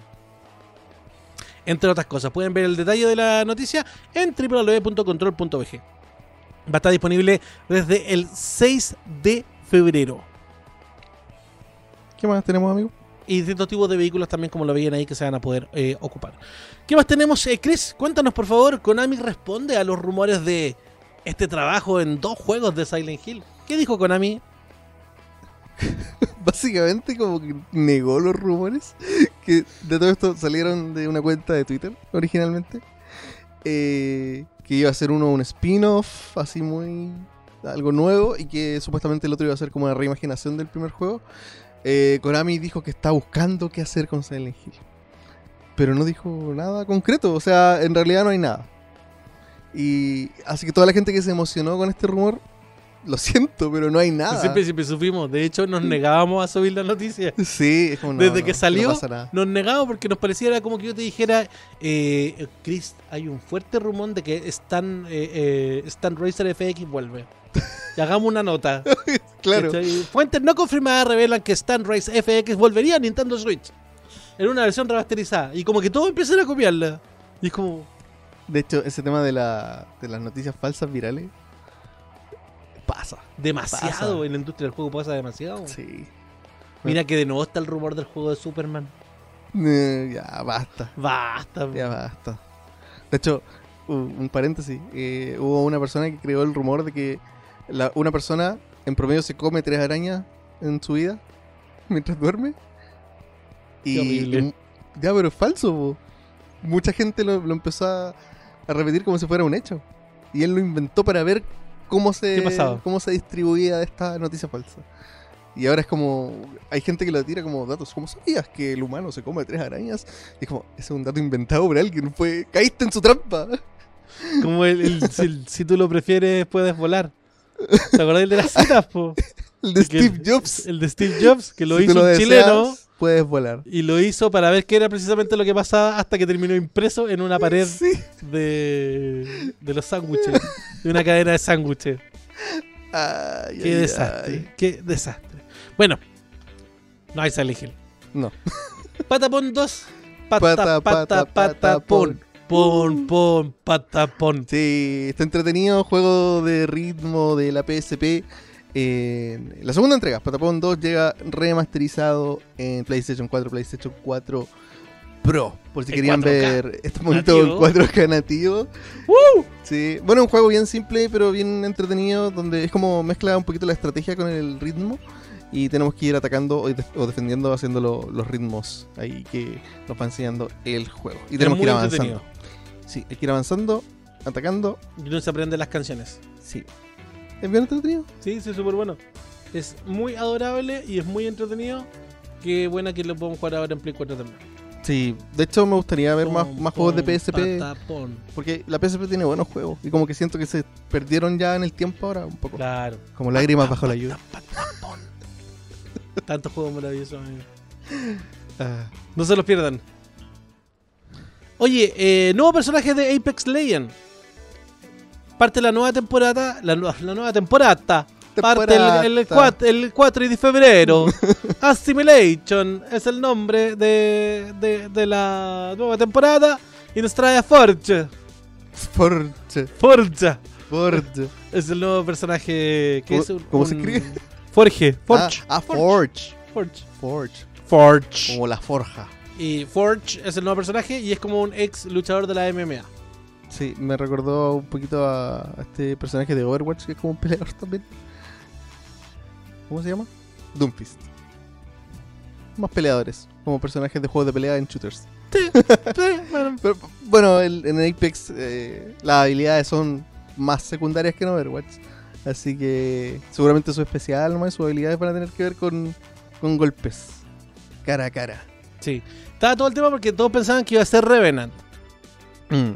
Entre otras cosas, pueden ver el detalle de la noticia en www.control.bg. Va a estar disponible desde el 6 de febrero. ¿Qué más tenemos, amigo? y distintos tipos de vehículos también como lo veían ahí que se van a poder eh, ocupar. ¿Qué más tenemos, eh, Chris? Cuéntanos por favor, Konami responde a los rumores de este trabajo en dos juegos de Silent Hill. ¿Qué dijo Konami? Básicamente como que negó los rumores que de todo esto salieron de una cuenta de Twitter originalmente. Eh, que iba a ser uno un spin-off, así muy... algo nuevo y que supuestamente el otro iba a ser como una reimaginación del primer juego. Eh, Konami dijo que está buscando qué hacer con Silent Hill. Pero no dijo nada concreto, o sea, en realidad no hay nada. Y así que toda la gente que se emocionó con este rumor lo siento, pero no hay nada. Siempre, siempre supimos. De hecho, nos negábamos a subir la noticia. Sí, es como no, Desde no, que salió, no nos negábamos porque nos parecía era como que yo te dijera, eh, Chris, hay un fuerte rumor de que Stan, eh, eh, Stan Racer FX vuelve. Y hagamos una nota. Claro. ¿cachai? Fuentes no confirmadas revelan que Stan Race FX volvería a Nintendo Switch. En una versión remasterizada. Y como que todos empiezan a copiarla. Y es como, De hecho, ese tema de, la, de las noticias falsas virales pasa. demasiado Pasa. en la industria del juego, pasa demasiado. Sí. Mira que de nuevo está el rumor del juego de Superman. Eh, ya, basta. Basta. Ya basta. De hecho, un paréntesis. eh, hubo una persona que creó el rumor de que la- una persona en promedio se come tres arañas en su vida mientras duerme. Y, ya, pero es falso. po. Mucha gente lo, lo empezó a, a repetir como si fuera un hecho. Y él lo inventó para ver cómo se, cómo se distribuía esta noticia falsa. Y ahora es como. Hay gente que lo tira como datos. ¿Cómo sabías que el humano se come tres arañas? Y es como, ese es un dato inventado por alguien. Fue, caíste en su trampa. Como el, el- si, si tú lo prefieres, puedes volar. ¿Te acordás de las citas, po? El de Steve el- Jobs. El de Steve Jobs, que lo Si hizo un deseas, chileno. Puedes volar. Y lo hizo para ver qué era precisamente lo que pasaba hasta que terminó impreso en una pared Sí. de, de los sándwiches. De una cadena de sándwiches. Qué ay, desastre. ay. Qué desastre. Bueno, no hay Silent Hill. No. Patapón 2. Pata, Pata, pata, pata. Pon, pon, patapón. Sí, está entretenido. Juego de ritmo de la PSP. Eh, la segunda entrega, Patapon 2, llega remasterizado en PlayStation 4, PlayStation 4 Pro. Por si querían 4K. ver este momento en Nativo. 4K nativo. Sí, bueno, un juego bien simple, pero bien entretenido, donde es como mezcla un poquito la estrategia con el ritmo. Y tenemos que ir atacando o, def- o defendiendo haciendo lo- los ritmos ahí que nos va enseñando el juego. Y tenemos que ir avanzando. Sí, hay que ir avanzando, atacando. Y no se aprenden las canciones. Sí. ¿Es bien entretenido? Sí, sí, súper bueno. Es muy adorable y es muy entretenido. Qué buena que lo podemos jugar ahora en Play 4 también. Sí, de hecho me gustaría ver más, Pon, más juegos de PSP. patapón. Porque la PSP tiene buenos juegos. Y como que siento que se perdieron ya en el tiempo ahora un poco. Claro. Como lágrimas bajo la lluvia. Tantos juegos maravillosos, amigo. Ah, No se los pierdan. Oye, eh, nuevo personaje de Apex Legend. Parte la nueva temporada. La, nu- la nueva temporada. Parte el, el, Temporada. 4, el 4 de febrero. Assimilation es el nombre de, de, de la nueva temporada. Y nos trae a Forge. Forge. Forge. Forge. Es el nuevo personaje que ¿Cómo- es un, cómo se escribe? Forge. Forge. Ah, ah, Forge. Forge. Forge. Forge. Como la forja. Y Forge es el nuevo personaje y es como un ex luchador de la MMA. Sí, me recordó un poquito a a este personaje de Overwatch que es como un peleador también. ¿Cómo se llama? Doomfist. Más peleadores, como personajes de juegos de pelea en shooters. bueno, Pero, bueno, el- en Apex eh, las habilidades son más secundarias que en Overwatch. Así que seguramente su especial, nomás, sus habilidades van a tener que ver con, con golpes. Cara a cara. Sí. Estaba todo el tema porque todos pensaban que iba a ser Revenant.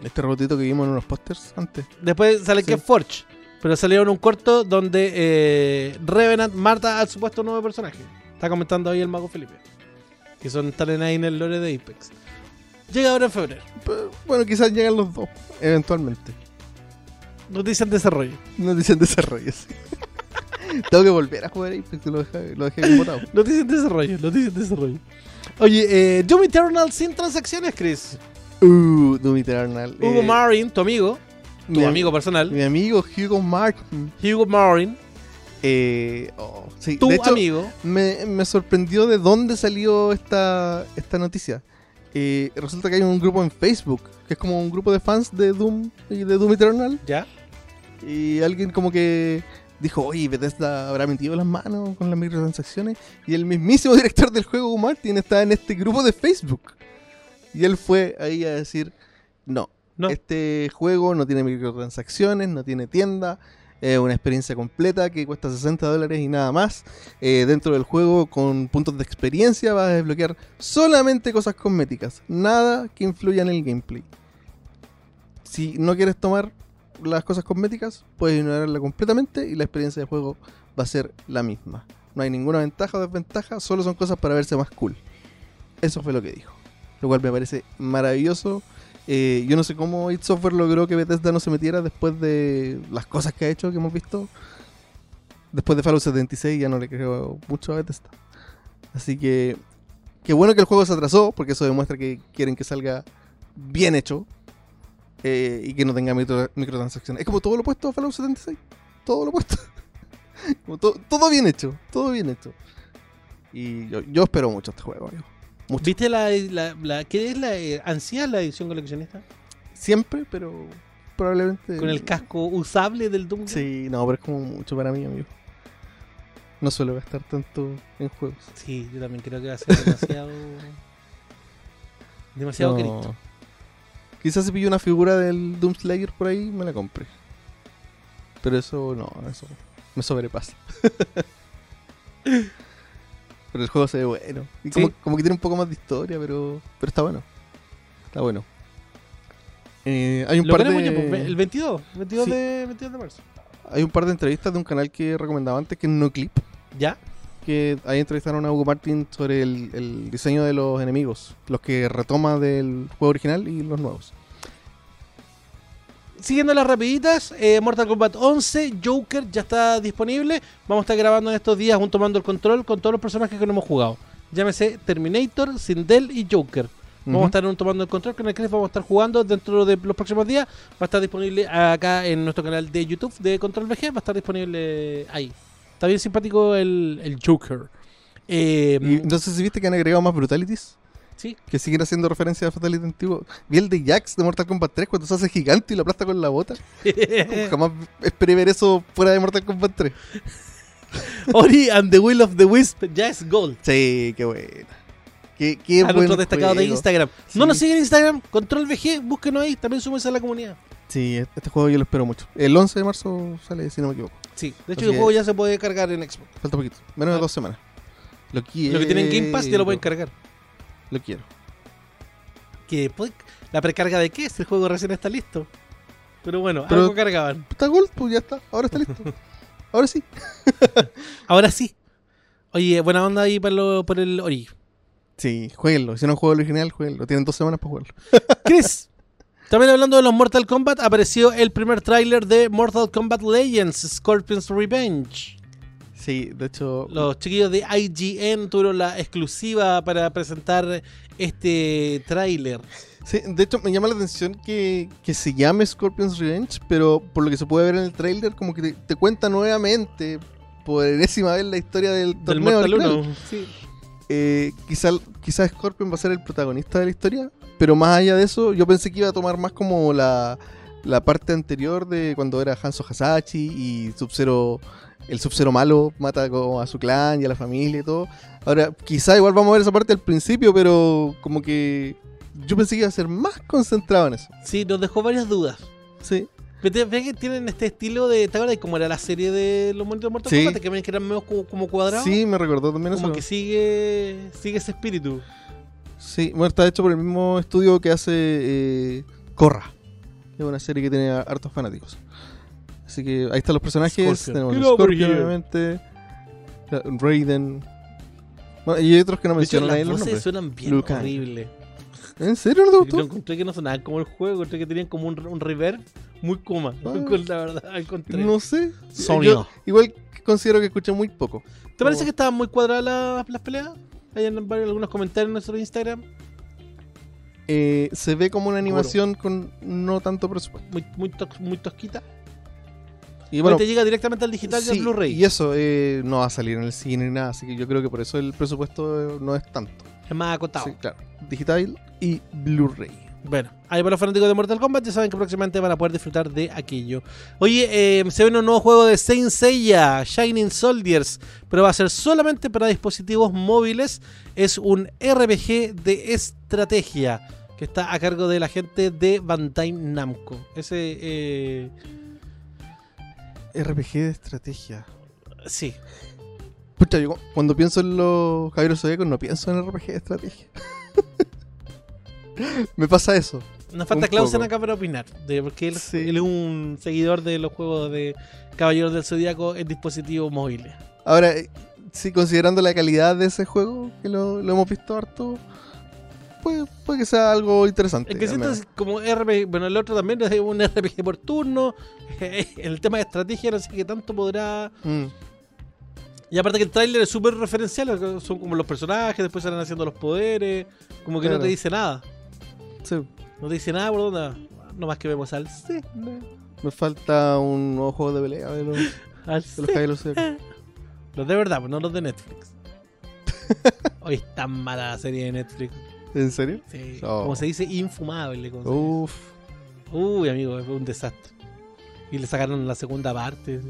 Este robotito que vimos en unos pósters antes. Después sale Sí. que es Forge. Pero salieron un corto donde eh, Revenant mata al supuesto nuevo personaje. Está comentando ahí el mago Felipe. Que son están ahí en el lore de Apex. Llega ahora en febrero. Pero, bueno, quizás llegan los dos, eventualmente. Noticia en desarrollo. No dicen desarrollo, sí. Tengo que volver a jugar Apex, lo dejé, lo dejé botado. Noticia en desarrollo. Noticia en desarrollo. Oye, eh, Doom Eternal sin transacciones, Chris. Uh, Doom Eternal. Hugo eh, Marin, tu amigo, tu mi, amigo personal. Mi amigo Hugo Martin. Hugo Marin, Eh, oh, sí, tu de hecho, amigo. me, me sorprendió de dónde salió esta, esta noticia. Eh, resulta que hay un grupo en Facebook, que es como un grupo de fans de Doom y de Doom Eternal. ¿Ya? Y alguien como que dijo, oye, Bethesda habrá metido las manos con las microtransacciones. Y el mismísimo director del juego, Martin, está en este grupo de Facebook. Y él fue ahí a decir, no, No. este juego no tiene microtransacciones, no tiene tienda. Es una experiencia completa que cuesta 60 dólares y nada más. Eh, dentro del juego, con puntos de experiencia, vas a desbloquear solamente cosas cosméticas. Nada que influya en el gameplay. Si no quieres tomar las cosas cosméticas, puedes ignorarla completamente y la experiencia de juego va a ser la misma. No hay ninguna ventaja o desventaja, solo son cosas para verse más cool. Eso fue lo que dijo. Lo cual me parece maravilloso. Eh, yo no sé cómo id Software logró que Bethesda no se metiera después de las cosas que ha hecho, que hemos visto. Después de Fallout 76 ya no le creo mucho a Bethesda. Así que qué bueno que el juego se atrasó, porque eso demuestra que quieren que salga bien hecho eh, y que no tenga micro- microtransacciones. Es como todo lo opuesto a Fallout 76. Todo lo opuesto. Como to- todo bien hecho, todo bien hecho. Y yo, yo espero mucho este juego, amigo. Mucho. ¿Viste la, la, la- qué es la eh, ansía la edición coleccionista? Siempre, pero probablemente. Con el casco usable del Doom. Sí, no, pero es como mucho para mí, amigo. No suelo gastar tanto en juegos. Sí, yo también creo que va a ser demasiado. demasiado No. querido. Quizás si pillo una figura del Doom Slayer por ahí, me la compre. Pero eso no, eso me sobrepasa. pero el juego se ve bueno. Y como, Sí. como que tiene un poco más de historia, pero, pero está bueno. Está bueno. Eh, hay un Lo par veremos de... ya, pues, el 22, 22, Sí. de, 22 de marzo. Hay un par de entrevistas de un canal que recomendaba antes, que es No Clip, ¿Ya? que ahí entrevistaron a Hugo Martin sobre el, el diseño de los enemigos, los que retoma del juego original y los nuevos. Siguiendo las rapiditas, eh, Mortal Kombat 11, Joker ya está disponible. Vamos a estar grabando en estos días un tomando el control con todos los personajes que no hemos jugado. Llámese Terminator, Sindel y Joker. Vamos a estar en un tomando el control con el que vamos a estar jugando dentro de los próximos días. Va a estar disponible acá en nuestro canal de YouTube de Control VG. Va a estar disponible ahí. Está bien simpático el, el Joker. Eh, Y entonces, ¿sí ¿viste que han agregado más brutalities? Sí, Que siguen haciendo referencia a Fatality antiguo. Vi el de Jax de Mortal Kombat 3 cuando se hace gigante y lo aplasta con la bota. Jamás esperé ver eso fuera de Mortal Kombat 3. Ori and the Will of the Wisp ya es Gold. Sí, qué buena. Qué, qué buen nuestro destacado de. Instagram. Sí. No nos siguen en Instagram, Control VG, búsquenos ahí, también súmense a la comunidad. Sí, este juego yo lo espero mucho. El 11 de marzo sale, si no me equivoco. Sí, de hecho Así el que- juego ya se puede cargar en Xbox. Falta poquito. Menos Ah. de dos semanas. Lo quiero. Lo que tienen Game Pass ya lo pueden cargar. Lo quiero. Después, ¿La precarga de qué? Si el juego recién está listo. Pero bueno, Pero- algo cargaban. Está Gold, pues ya está. Ahora está listo. Ahora sí. Ahora sí. Oye, buena onda ahí para lo- por el Ori. Sí, jueguenlo. Si no jugado el original, jueguenlo. Tienen dos semanas para jugarlo. Chris, también hablando de los Mortal Kombat, apareció el primer tráiler de Mortal Kombat Legends, Scorpion's Revenge. Sí, de hecho. Los chiquillos de IGN tuvieron la exclusiva para presentar este tráiler. Sí, de hecho, me llama la atención que, que se llame Scorpion's Revenge, pero por lo que se puede ver en el tráiler, como que te, te cuenta nuevamente, por enésima vez, la historia del Del torneo Mortal original. 1. Sí. Eh, quizá, quizá Scorpion va a ser el protagonista de la historia, pero más allá de eso, yo pensé que iba a tomar más como la, la parte anterior de cuando era Hanzo Hasashi y Sub-Zero, el Sub-Zero malo mata como a su clan y a la familia y todo. Ahora, quizá igual vamos a ver esa parte al principio, pero como que yo pensé que iba a ser más concentrado en eso. Sí, nos dejó varias dudas. Sí. Pero ¿Ves que tienen este estilo de. ¿Te acuerdas de cómo era la serie de los Mortal Sí. Kombat? Que eran medio como, como cuadrados. Sí, me recordó también Como eso. que sigue sigue ese espíritu. Sí, bueno, está hecho por el mismo estudio que hace eh, Corra. Es una serie que tiene hartos fanáticos. Así que ahí están los personajes. Scorpion. Tenemos Get Scorpion, obviamente. Raiden. Bueno, y hay otros que no mencionan ahí las los nombres. suenan bien horribles. ¿En serio no te Yo gustó? encontré que no sonaban como el juego, encontré que tenían como un, un reverb muy coma. Ah. La verdad, encontré. No sé. Sonido. Yo igual considero que escuché muy poco. ¿Te parece como- que estaban muy cuadradas las, las peleas? Hay en varios, algunos comentarios en nuestro Instagram. Eh, se ve como una animación con no tanto presupuesto. Muy, muy, muy tosquita. Y Bueno, te llega directamente al digital y al Blu-ray. y eso eh, no va a salir en el cine ni nada. Así que yo creo que por eso el presupuesto no es tanto. Es más acotado. Sí, claro. Digital y Blu-ray. Bueno, ahí para los fanáticos de Mortal Kombat ya saben que próximamente van a poder disfrutar de aquello. Oye, eh, se viene un nuevo juego de Saint Seiya, Shining Soldiers, pero va a ser solamente para dispositivos móviles. Es un RPG de estrategia que está a cargo de la gente de Bandai Namco. Ese, eh, RPG de estrategia. sí, Pucha, yo cu- cuando pienso en los Javier Zodíacos no pienso en RPG de estrategia. Me pasa eso. Nos falta Clausen acá para opinar, de, porque él, Sí. él es un seguidor de los juegos de Caballeros del Zodíaco en dispositivos móviles. Ahora, eh, sí, considerando la calidad de ese juego, que lo, lo hemos visto harto, puede, puede que sea algo interesante. Es que siento como RPG, bueno, el otro también es un RPG por turno, el tema de estrategia no sé qué tanto podrá... Mm, Y aparte que el tráiler es súper referencial, son como los personajes, después salen haciendo los poderes, como que no te dice nada. Sí, No te dice nada por dónde. No más que vemos al C. me falta un nuevo juego de pelea de los, de los. Los de verdad, pues no los de Netflix. Hoy es tan mala la serie de Netflix. ¿En serio? Sí, Oh. Como se dice, infumable. como se Uf. dice. Uy, amigo, fue un desastre. Y le sacaron la segunda parte.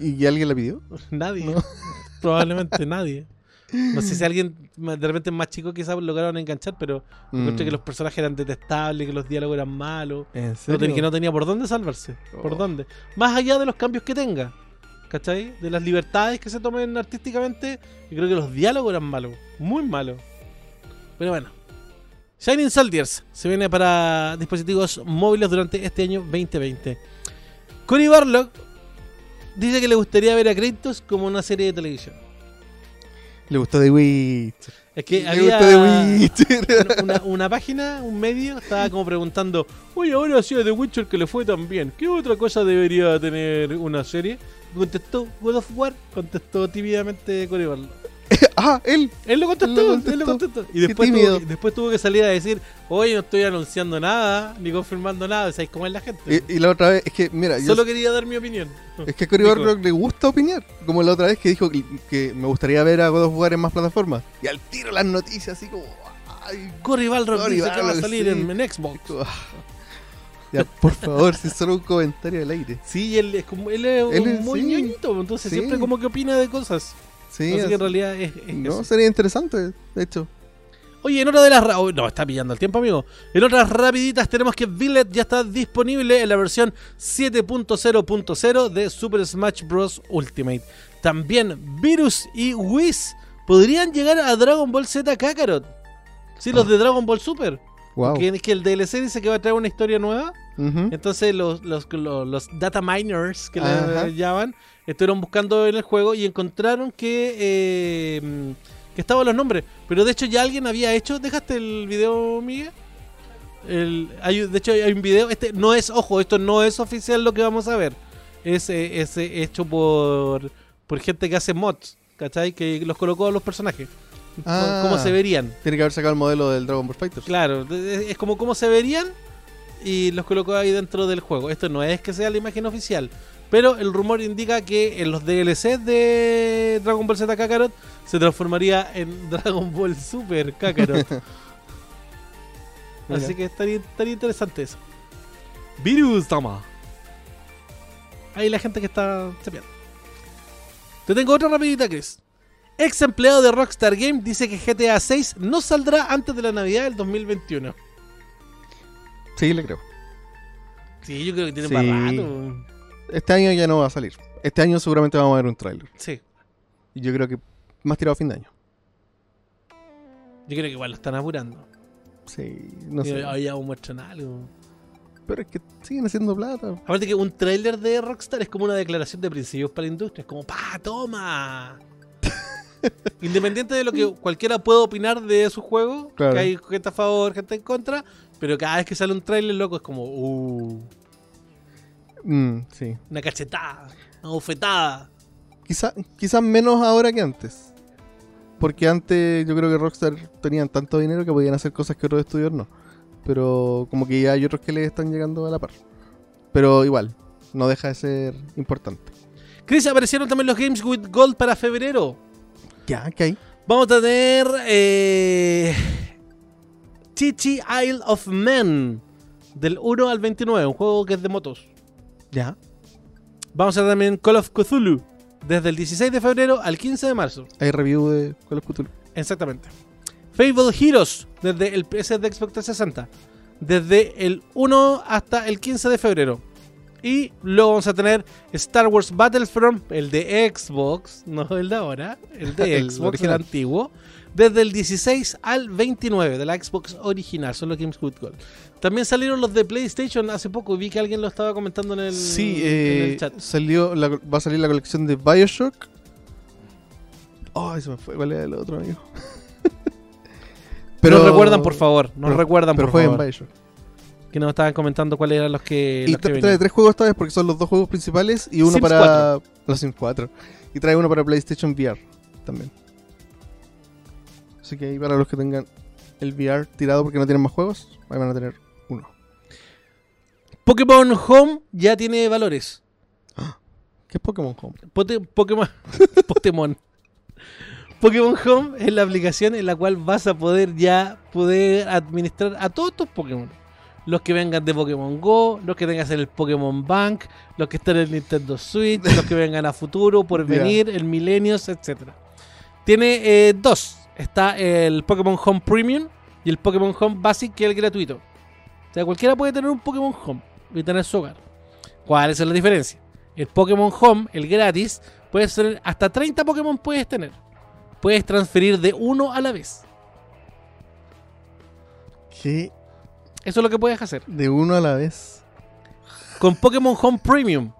¿Y alguien la pidió? Nadie. No. Probablemente nadie. No sé si alguien de repente más chico quizás lograron enganchar, pero encontré Mm. que los personajes eran detestables, que los diálogos eran malos. Que no tenía por dónde salvarse. ¿Por Oh. dónde? Más allá de los cambios que tenga. ¿Cachai? De las libertades que se tomen artísticamente. Yo creo que los diálogos eran malos. Muy malos. Pero bueno. Shining Soldiers se viene para dispositivos móviles durante este año 2020. Cory Barlock dice que le gustaría ver a Kratos como una serie de televisión. Le gustó The Witcher. Es que Le había gustó The Witcher. una, una- página, un medio, estaba como preguntando, oye, ahora hacía The Witcher que le fue tan bien, ¿qué otra cosa debería tener una serie? Contestó God of War, contestó tímidamente Cory. ah, él. Él lo contestó, Él lo él lo contestó. Y después tuvo, que- después tuvo que salir a decir, oye, no estoy anunciando nada, ni confirmando nada, ¿sabéis cómo es la gente? Y, y la otra vez, es que, mira, yo Solo quería dar mi opinión. Es que a Cory Barlog le gusta opinar. Como la otra vez que dijo que, que me gustaría ver a God War en más plataformas. Y al tiro las noticias así como. Ay, Cory Balrog dice que va a salir sí. en, en Xbox. ah. Ya, por favor, si es solo un comentario del aire. Sí, él es como él es Él es- muy sí. ñoñito, entonces Sí. siempre como que opina de cosas. Sí, Así que en realidad es, es no, eso. sería interesante, de hecho. Oye, en otra de las... oh, no, está pillando el tiempo, amigo. En otras rapiditas tenemos que Billet ya está disponible en la versión 7.0.0 de Super Smash Bros. Ultimate. También Virus y Whis podrían llegar a Dragon Ball Z Kakarot. Sí, los Ah. de Dragon Ball Super. Wow. Que, el DLC dice que va a traer una historia nueva. Entonces los, los, los, los data miners que le llaman estuvieron buscando en el juego y encontraron que, eh, que estaban los nombres. Pero de hecho ya alguien había hecho. ¿Dejaste el video, Miguel? El, hay, de hecho hay un video. Este no es, ojo, esto no es oficial lo que vamos a ver. Es, eh, es eh, hecho por, por gente que hace mods. ¿Cachai? Que los colocó a los personajes. Ah. Cómo se verían. Tiene que haber sacado el modelo del Dragon Ball Fighter. Claro, es como cómo se verían y los colocó ahí dentro del juego. Esto no es que sea la imagen oficial, pero el rumor indica que en los DLC de Dragon Ball Z Kakarot se transformaría en Dragon Ball Super Kakarot. Así que estaría, estaría interesante eso. Virus Tama. Ahí la gente que está chapeando. Te tengo otra rapidita, Chris. Ex empleado de Rockstar Game dice que GTA 6 no saldrá antes de la Navidad del 2021. Sí, le creo. Sí, yo creo que tiene Sí. para rato. Este año ya no va a salir. Este año seguramente vamos a ver un tráiler. Sí, Y yo creo que más tirado a fin de año. yo creo que igual lo están apurando. Sí, no Y sé. hoy ya muestran algo. Pero es que siguen haciendo plata. Aparte que un tráiler de Rockstar es como una declaración de principios para la industria. Es como, ¡pa, toma! Independiente de lo que cualquiera pueda opinar de su juego, Claro. que hay gente a favor, gente en contra, pero cada vez que sale un tráiler, loco, es como, ¡uh! Mm, sí. Una cachetada, una bofetada. Quizá, quizás menos ahora que antes. Porque antes yo creo que Rockstar tenían tanto dinero que podían hacer cosas que otros estudios no. Pero como que ya hay otros que les están llegando a la par. Pero igual, no deja de ser importante. Chris, aparecieron también los Games with Gold para febrero. Ya, ¿qué hay? Vamos a tener eh, Chichi Isle of Men del 1 al 29, un juego que es de motos. Ya. Vamos a tener también Call of Cthulhu desde el 16 de febrero al 15 de marzo. Hay review de Call of Cthulhu. Exactamente. Fable Heroes desde el es de Xbox 360 desde el 1 hasta el 15 de febrero. Y luego vamos a tener Star Wars Battlefront, el de Xbox, no el de ahora, el de El Xbox, el original. antiguo, desde el 16 al 29 de la Xbox original, son los Games with Gold. También salieron los de PlayStation hace poco, vi que alguien lo estaba comentando en el, Sí, en eh, el chat. salió la- va a salir la colección de Bioshock. Ay, se me fue. ¿Cuál era el otro, amigo? nos recuerdan, por favor, nos pero- recuerdan, Pero por fue en favor. Bioshock. Que nos estaban comentando cuáles eran los que, Y los que trae tres juegos esta vez porque son los dos juegos principales y uno Sims para los Sims 4. Y trae uno para PlayStation VR también. Así que ahí para los que tengan el VR tirado porque no tienen más juegos, ahí van a tener. Pokémon Home ya tiene valores. ¿Qué es Pokémon Home? Pote- Pokémon. Pokémon. Pokémon Home es la aplicación en la cual vas a poder ya poder administrar a todos tus Pokémon. Los que vengan de Pokémon Go, los que tengas en el Pokémon Bank, los que están en el Nintendo Switch, los que vengan a futuro, por venir, el Millennials, etc. Tiene eh, dos. Está el Pokémon Home Premium y el Pokémon Home Basic, que es el gratuito. O sea, cualquiera puede tener un Pokémon Home y tener su hogar. ¿Cuál es la diferencia? El Pokémon Home, el gratis, puedes tener hasta 30 Pokémon puedes tener. Puedes transferir de uno a la vez. ¿Qué? Eso es lo que puedes hacer. De uno a la vez. Con Pokémon Home Premium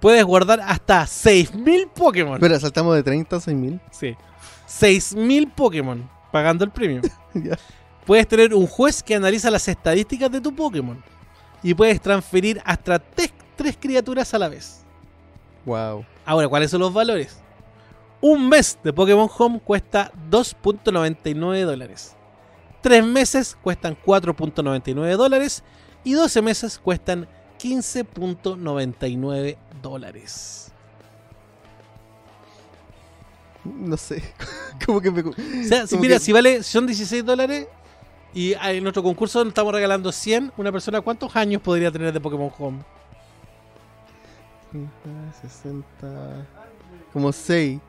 puedes guardar hasta 6000 Pokémon. Espera, saltamos de 30 a 6000. Sí. 6000 Pokémon pagando el premium. Puedes tener un juez que analiza las estadísticas de tu Pokémon. Y puedes transferir hasta tres, tres criaturas a la vez. Wow. Ahora, ¿cuáles son los valores? Un mes de Pokémon Home cuesta 2.99 dólares. Tres meses cuestan 4.99 dólares. Y 12 meses cuestan 15.99 dólares. No sé. Como que me. O sea, si, mira, que- si vale, son 16 dólares y en nuestro concurso estamos regalando 100, una persona, ¿cuántos años podría tener de Pokémon Home? 60. Como 6.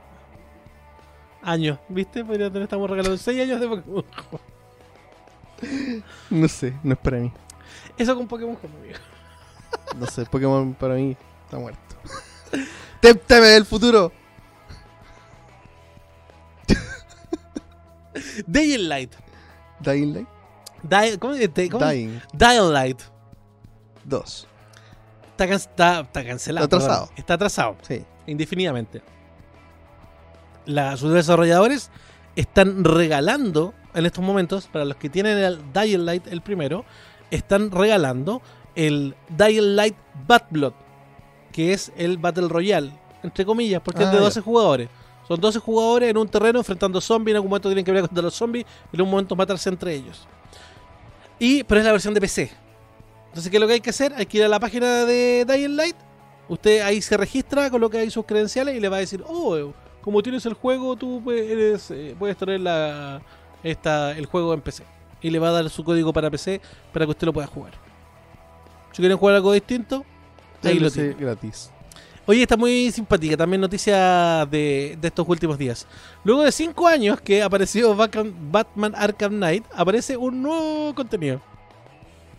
Años, ¿viste? Podría tener, estamos regalando 6 años de Pokémon Home. No sé, no es para mí. Eso con Pokémon Home, amigo. No sé, Pokémon para mí está muerto. ¡Témteme del futuro! Day and Light. Dying Light. Di- ¿Cómo, es? Te- cómo? Dying Dying Light. 2. Está, can- está- está cancelado. Está atrasado. perdón. Está atrasado, Sí. indefinidamente. La- sus desarrolladores están regalando en estos momentos, para los que tienen el Dying Light, el primero, están regalando el Dying Light Bad Blood, que es el Battle Royale, entre comillas, porque es Ah, de ya. 12 jugadores. Son 12 jugadores en un terreno enfrentando zombies, en algún momento tienen que pelear contra los zombies, y en un momento matarse entre ellos. Y, pero es la versión de PC. Entonces, ¿qué es lo que hay que hacer? Hay que ir a la página de Dying Light. Usted ahí se registra, coloca ahí sus credenciales y le va a decir, oh, como tienes el juego, tú puedes, eres, eh, puedes tener la, esta, el juego en PC. Y le va a dar su código para PC para que usted lo pueda jugar. Si quieren jugar algo distinto, ahí lo tiene. gratis. Oye, está muy simpática, también noticia de, de estos últimos días. Luego de 5 años que apareció Batman, Arkham Knight, aparece un nuevo contenido.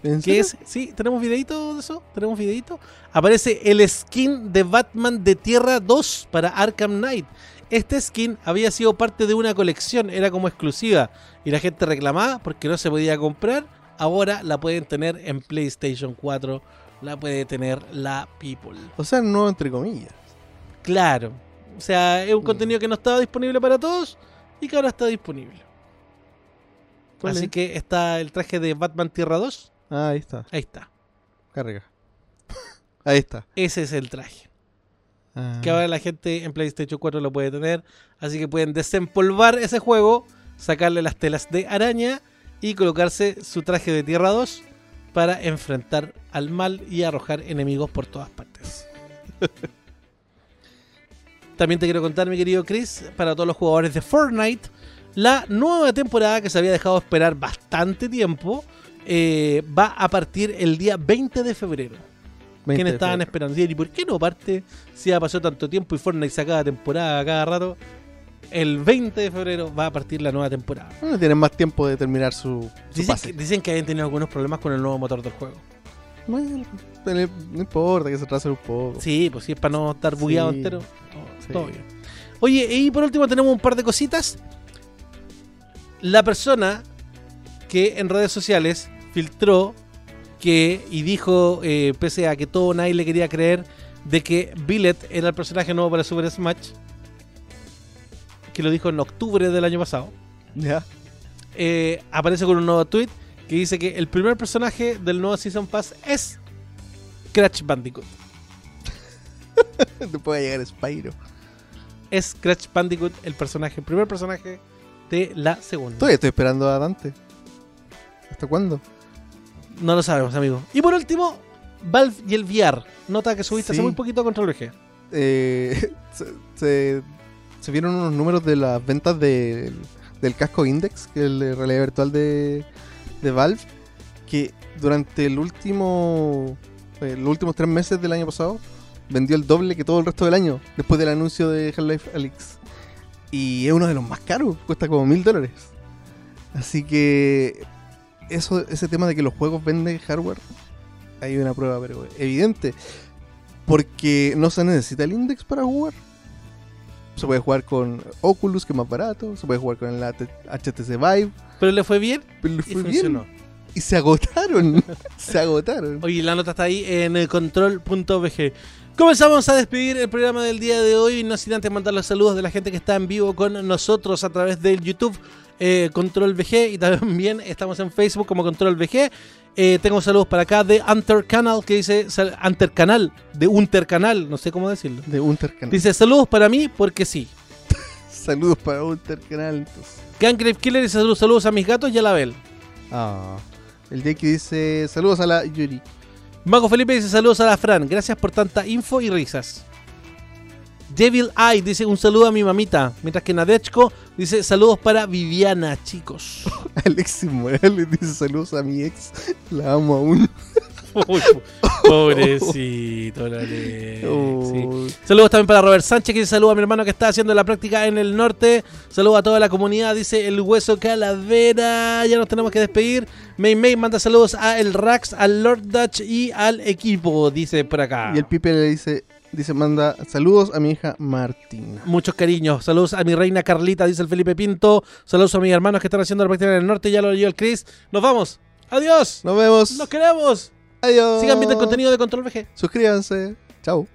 ¿En Que serio? es, sí, tenemos videito de eso, tenemos videito. Aparece el skin de Batman de Tierra 2 para Arkham Knight. Este skin había sido parte de una colección, era como exclusiva y la gente reclamaba porque no se podía comprar. Ahora la pueden tener en PlayStation 4, la puede tener la People. O sea, nuevo entre comillas. Claro, o sea, es un Mm. contenido que no estaba disponible para todos y que ahora está disponible. ¿Cuál Así es? que está el traje de Batman Tierra 2, Ah, ahí está. ahí está. Carga. ahí está. Ese es el traje. Ah. que ahora la gente en PlayStation 4 lo puede tener. Así que pueden desempolvar ese juego, sacarle las telas de araña y colocarse su traje de Tierra 2 para enfrentar al mal y arrojar enemigos por todas partes. También te quiero contar, mi querido Chris, para todos los jugadores de Fortnite, la nueva temporada que se había dejado esperar bastante tiempo eh, va a partir el día 20 de febrero. 20 ¿Quiénes de estaban febrero. esperando? ¿Y por qué no parte si ya pasó tanto tiempo y Fortnite sacaba temporada cada rato? El 20 de febrero va a partir la nueva temporada. Bueno, tienen más tiempo de terminar su, su Dicen pase. que, dicen que tenido algunos problemas con el nuevo motor del juego. No, no importa que se retrase un poco. Sí, pues sí, es para no estar bugueado Sí. entero. Sí. Todo bien. Oye, y por último tenemos un par de cositas. La persona que en redes sociales filtró que y dijo, eh, pese a que todo nadie le quería creer, de que Billet era el personaje nuevo para Super Smash, que lo dijo en octubre del año pasado, Ya. eh, aparece con un nuevo tweet que dice que el primer personaje del nuevo Season Pass es Crash Bandicoot. Va a llegar Spyro. Es Crash Bandicoot el personaje, el primer personaje de la segunda. Todavía estoy esperando a Dante. ¿Hasta cuándo? No lo sabemos, amigo. Y por último, Valve y el VR. Nota que subiste hace muy poquito contra el VG. Eh, se, se- se vieron unos números de las ventas de- del casco Index, que es el realidad virtual de, Valve, que durante el último, eh, los últimos tres meses del año pasado vendió el doble que todo el resto del año, después del anuncio de Half-Life Alyx. Y es uno de los más caros, cuesta como mil dólares. Así que eso, ese tema de que los juegos venden hardware, hay una prueba evidente. Porque no se necesita el index para jugar. Se puede jugar con Oculus, que es más barato. Se puede jugar con el HTC Vive. Pero le fue bien Pero le y fue funcionó. bien. Y se agotaron. se agotaron. Oye, la nota está ahí en eh, control.bg. Comenzamos a despedir el programa del día de hoy, no sin antes mandar los saludos de la gente que está en vivo con nosotros a través del YouTube eh, Control VG y también estamos en Facebook como Control VG. Eh, tengo saludos para acá de Hunter Canal que dice sal- Hunter Canal, de Hunter Canal, no sé cómo decirlo. De Untercanal. Dice saludos para mí porque sí. Saludos para Untercanal. entonces. Gangrave Killer dice saludos, saludos a mis gatos y a la Bel. Ah. El Jake dice saludos a la Yuri. Mago Felipe dice saludos a la Fran, gracias por tanta info y risas. Devil Eye dice un saludo a mi mamita, mientras que Nadechko dice saludos para Viviana, chicos. Alexis Morales dice saludos a mi ex. La amo aún. Uy, pobrecito, la sí. Saludos también para Robert Sánchez, que dice saludos a mi hermano que está haciendo la práctica en el norte. Saludos a toda la comunidad, dice el hueso calavera. Ya nos tenemos que despedir. May May manda saludos a el Rax, al Lord Dutch y al equipo, dice por acá. Y el Pipe le dice, Dice, manda saludos a mi hija Martina. Muchos cariños. Saludos a mi reina Carlita, dice el Felipe Pinto. Saludos a mis hermanos que están haciendo la práctica en el norte. Ya lo leyó el Chris. Nos vamos. Adiós. Nos vemos. Nos queremos. Adiós. Sigan viendo el contenido de Control VG. Suscríbanse. Chao.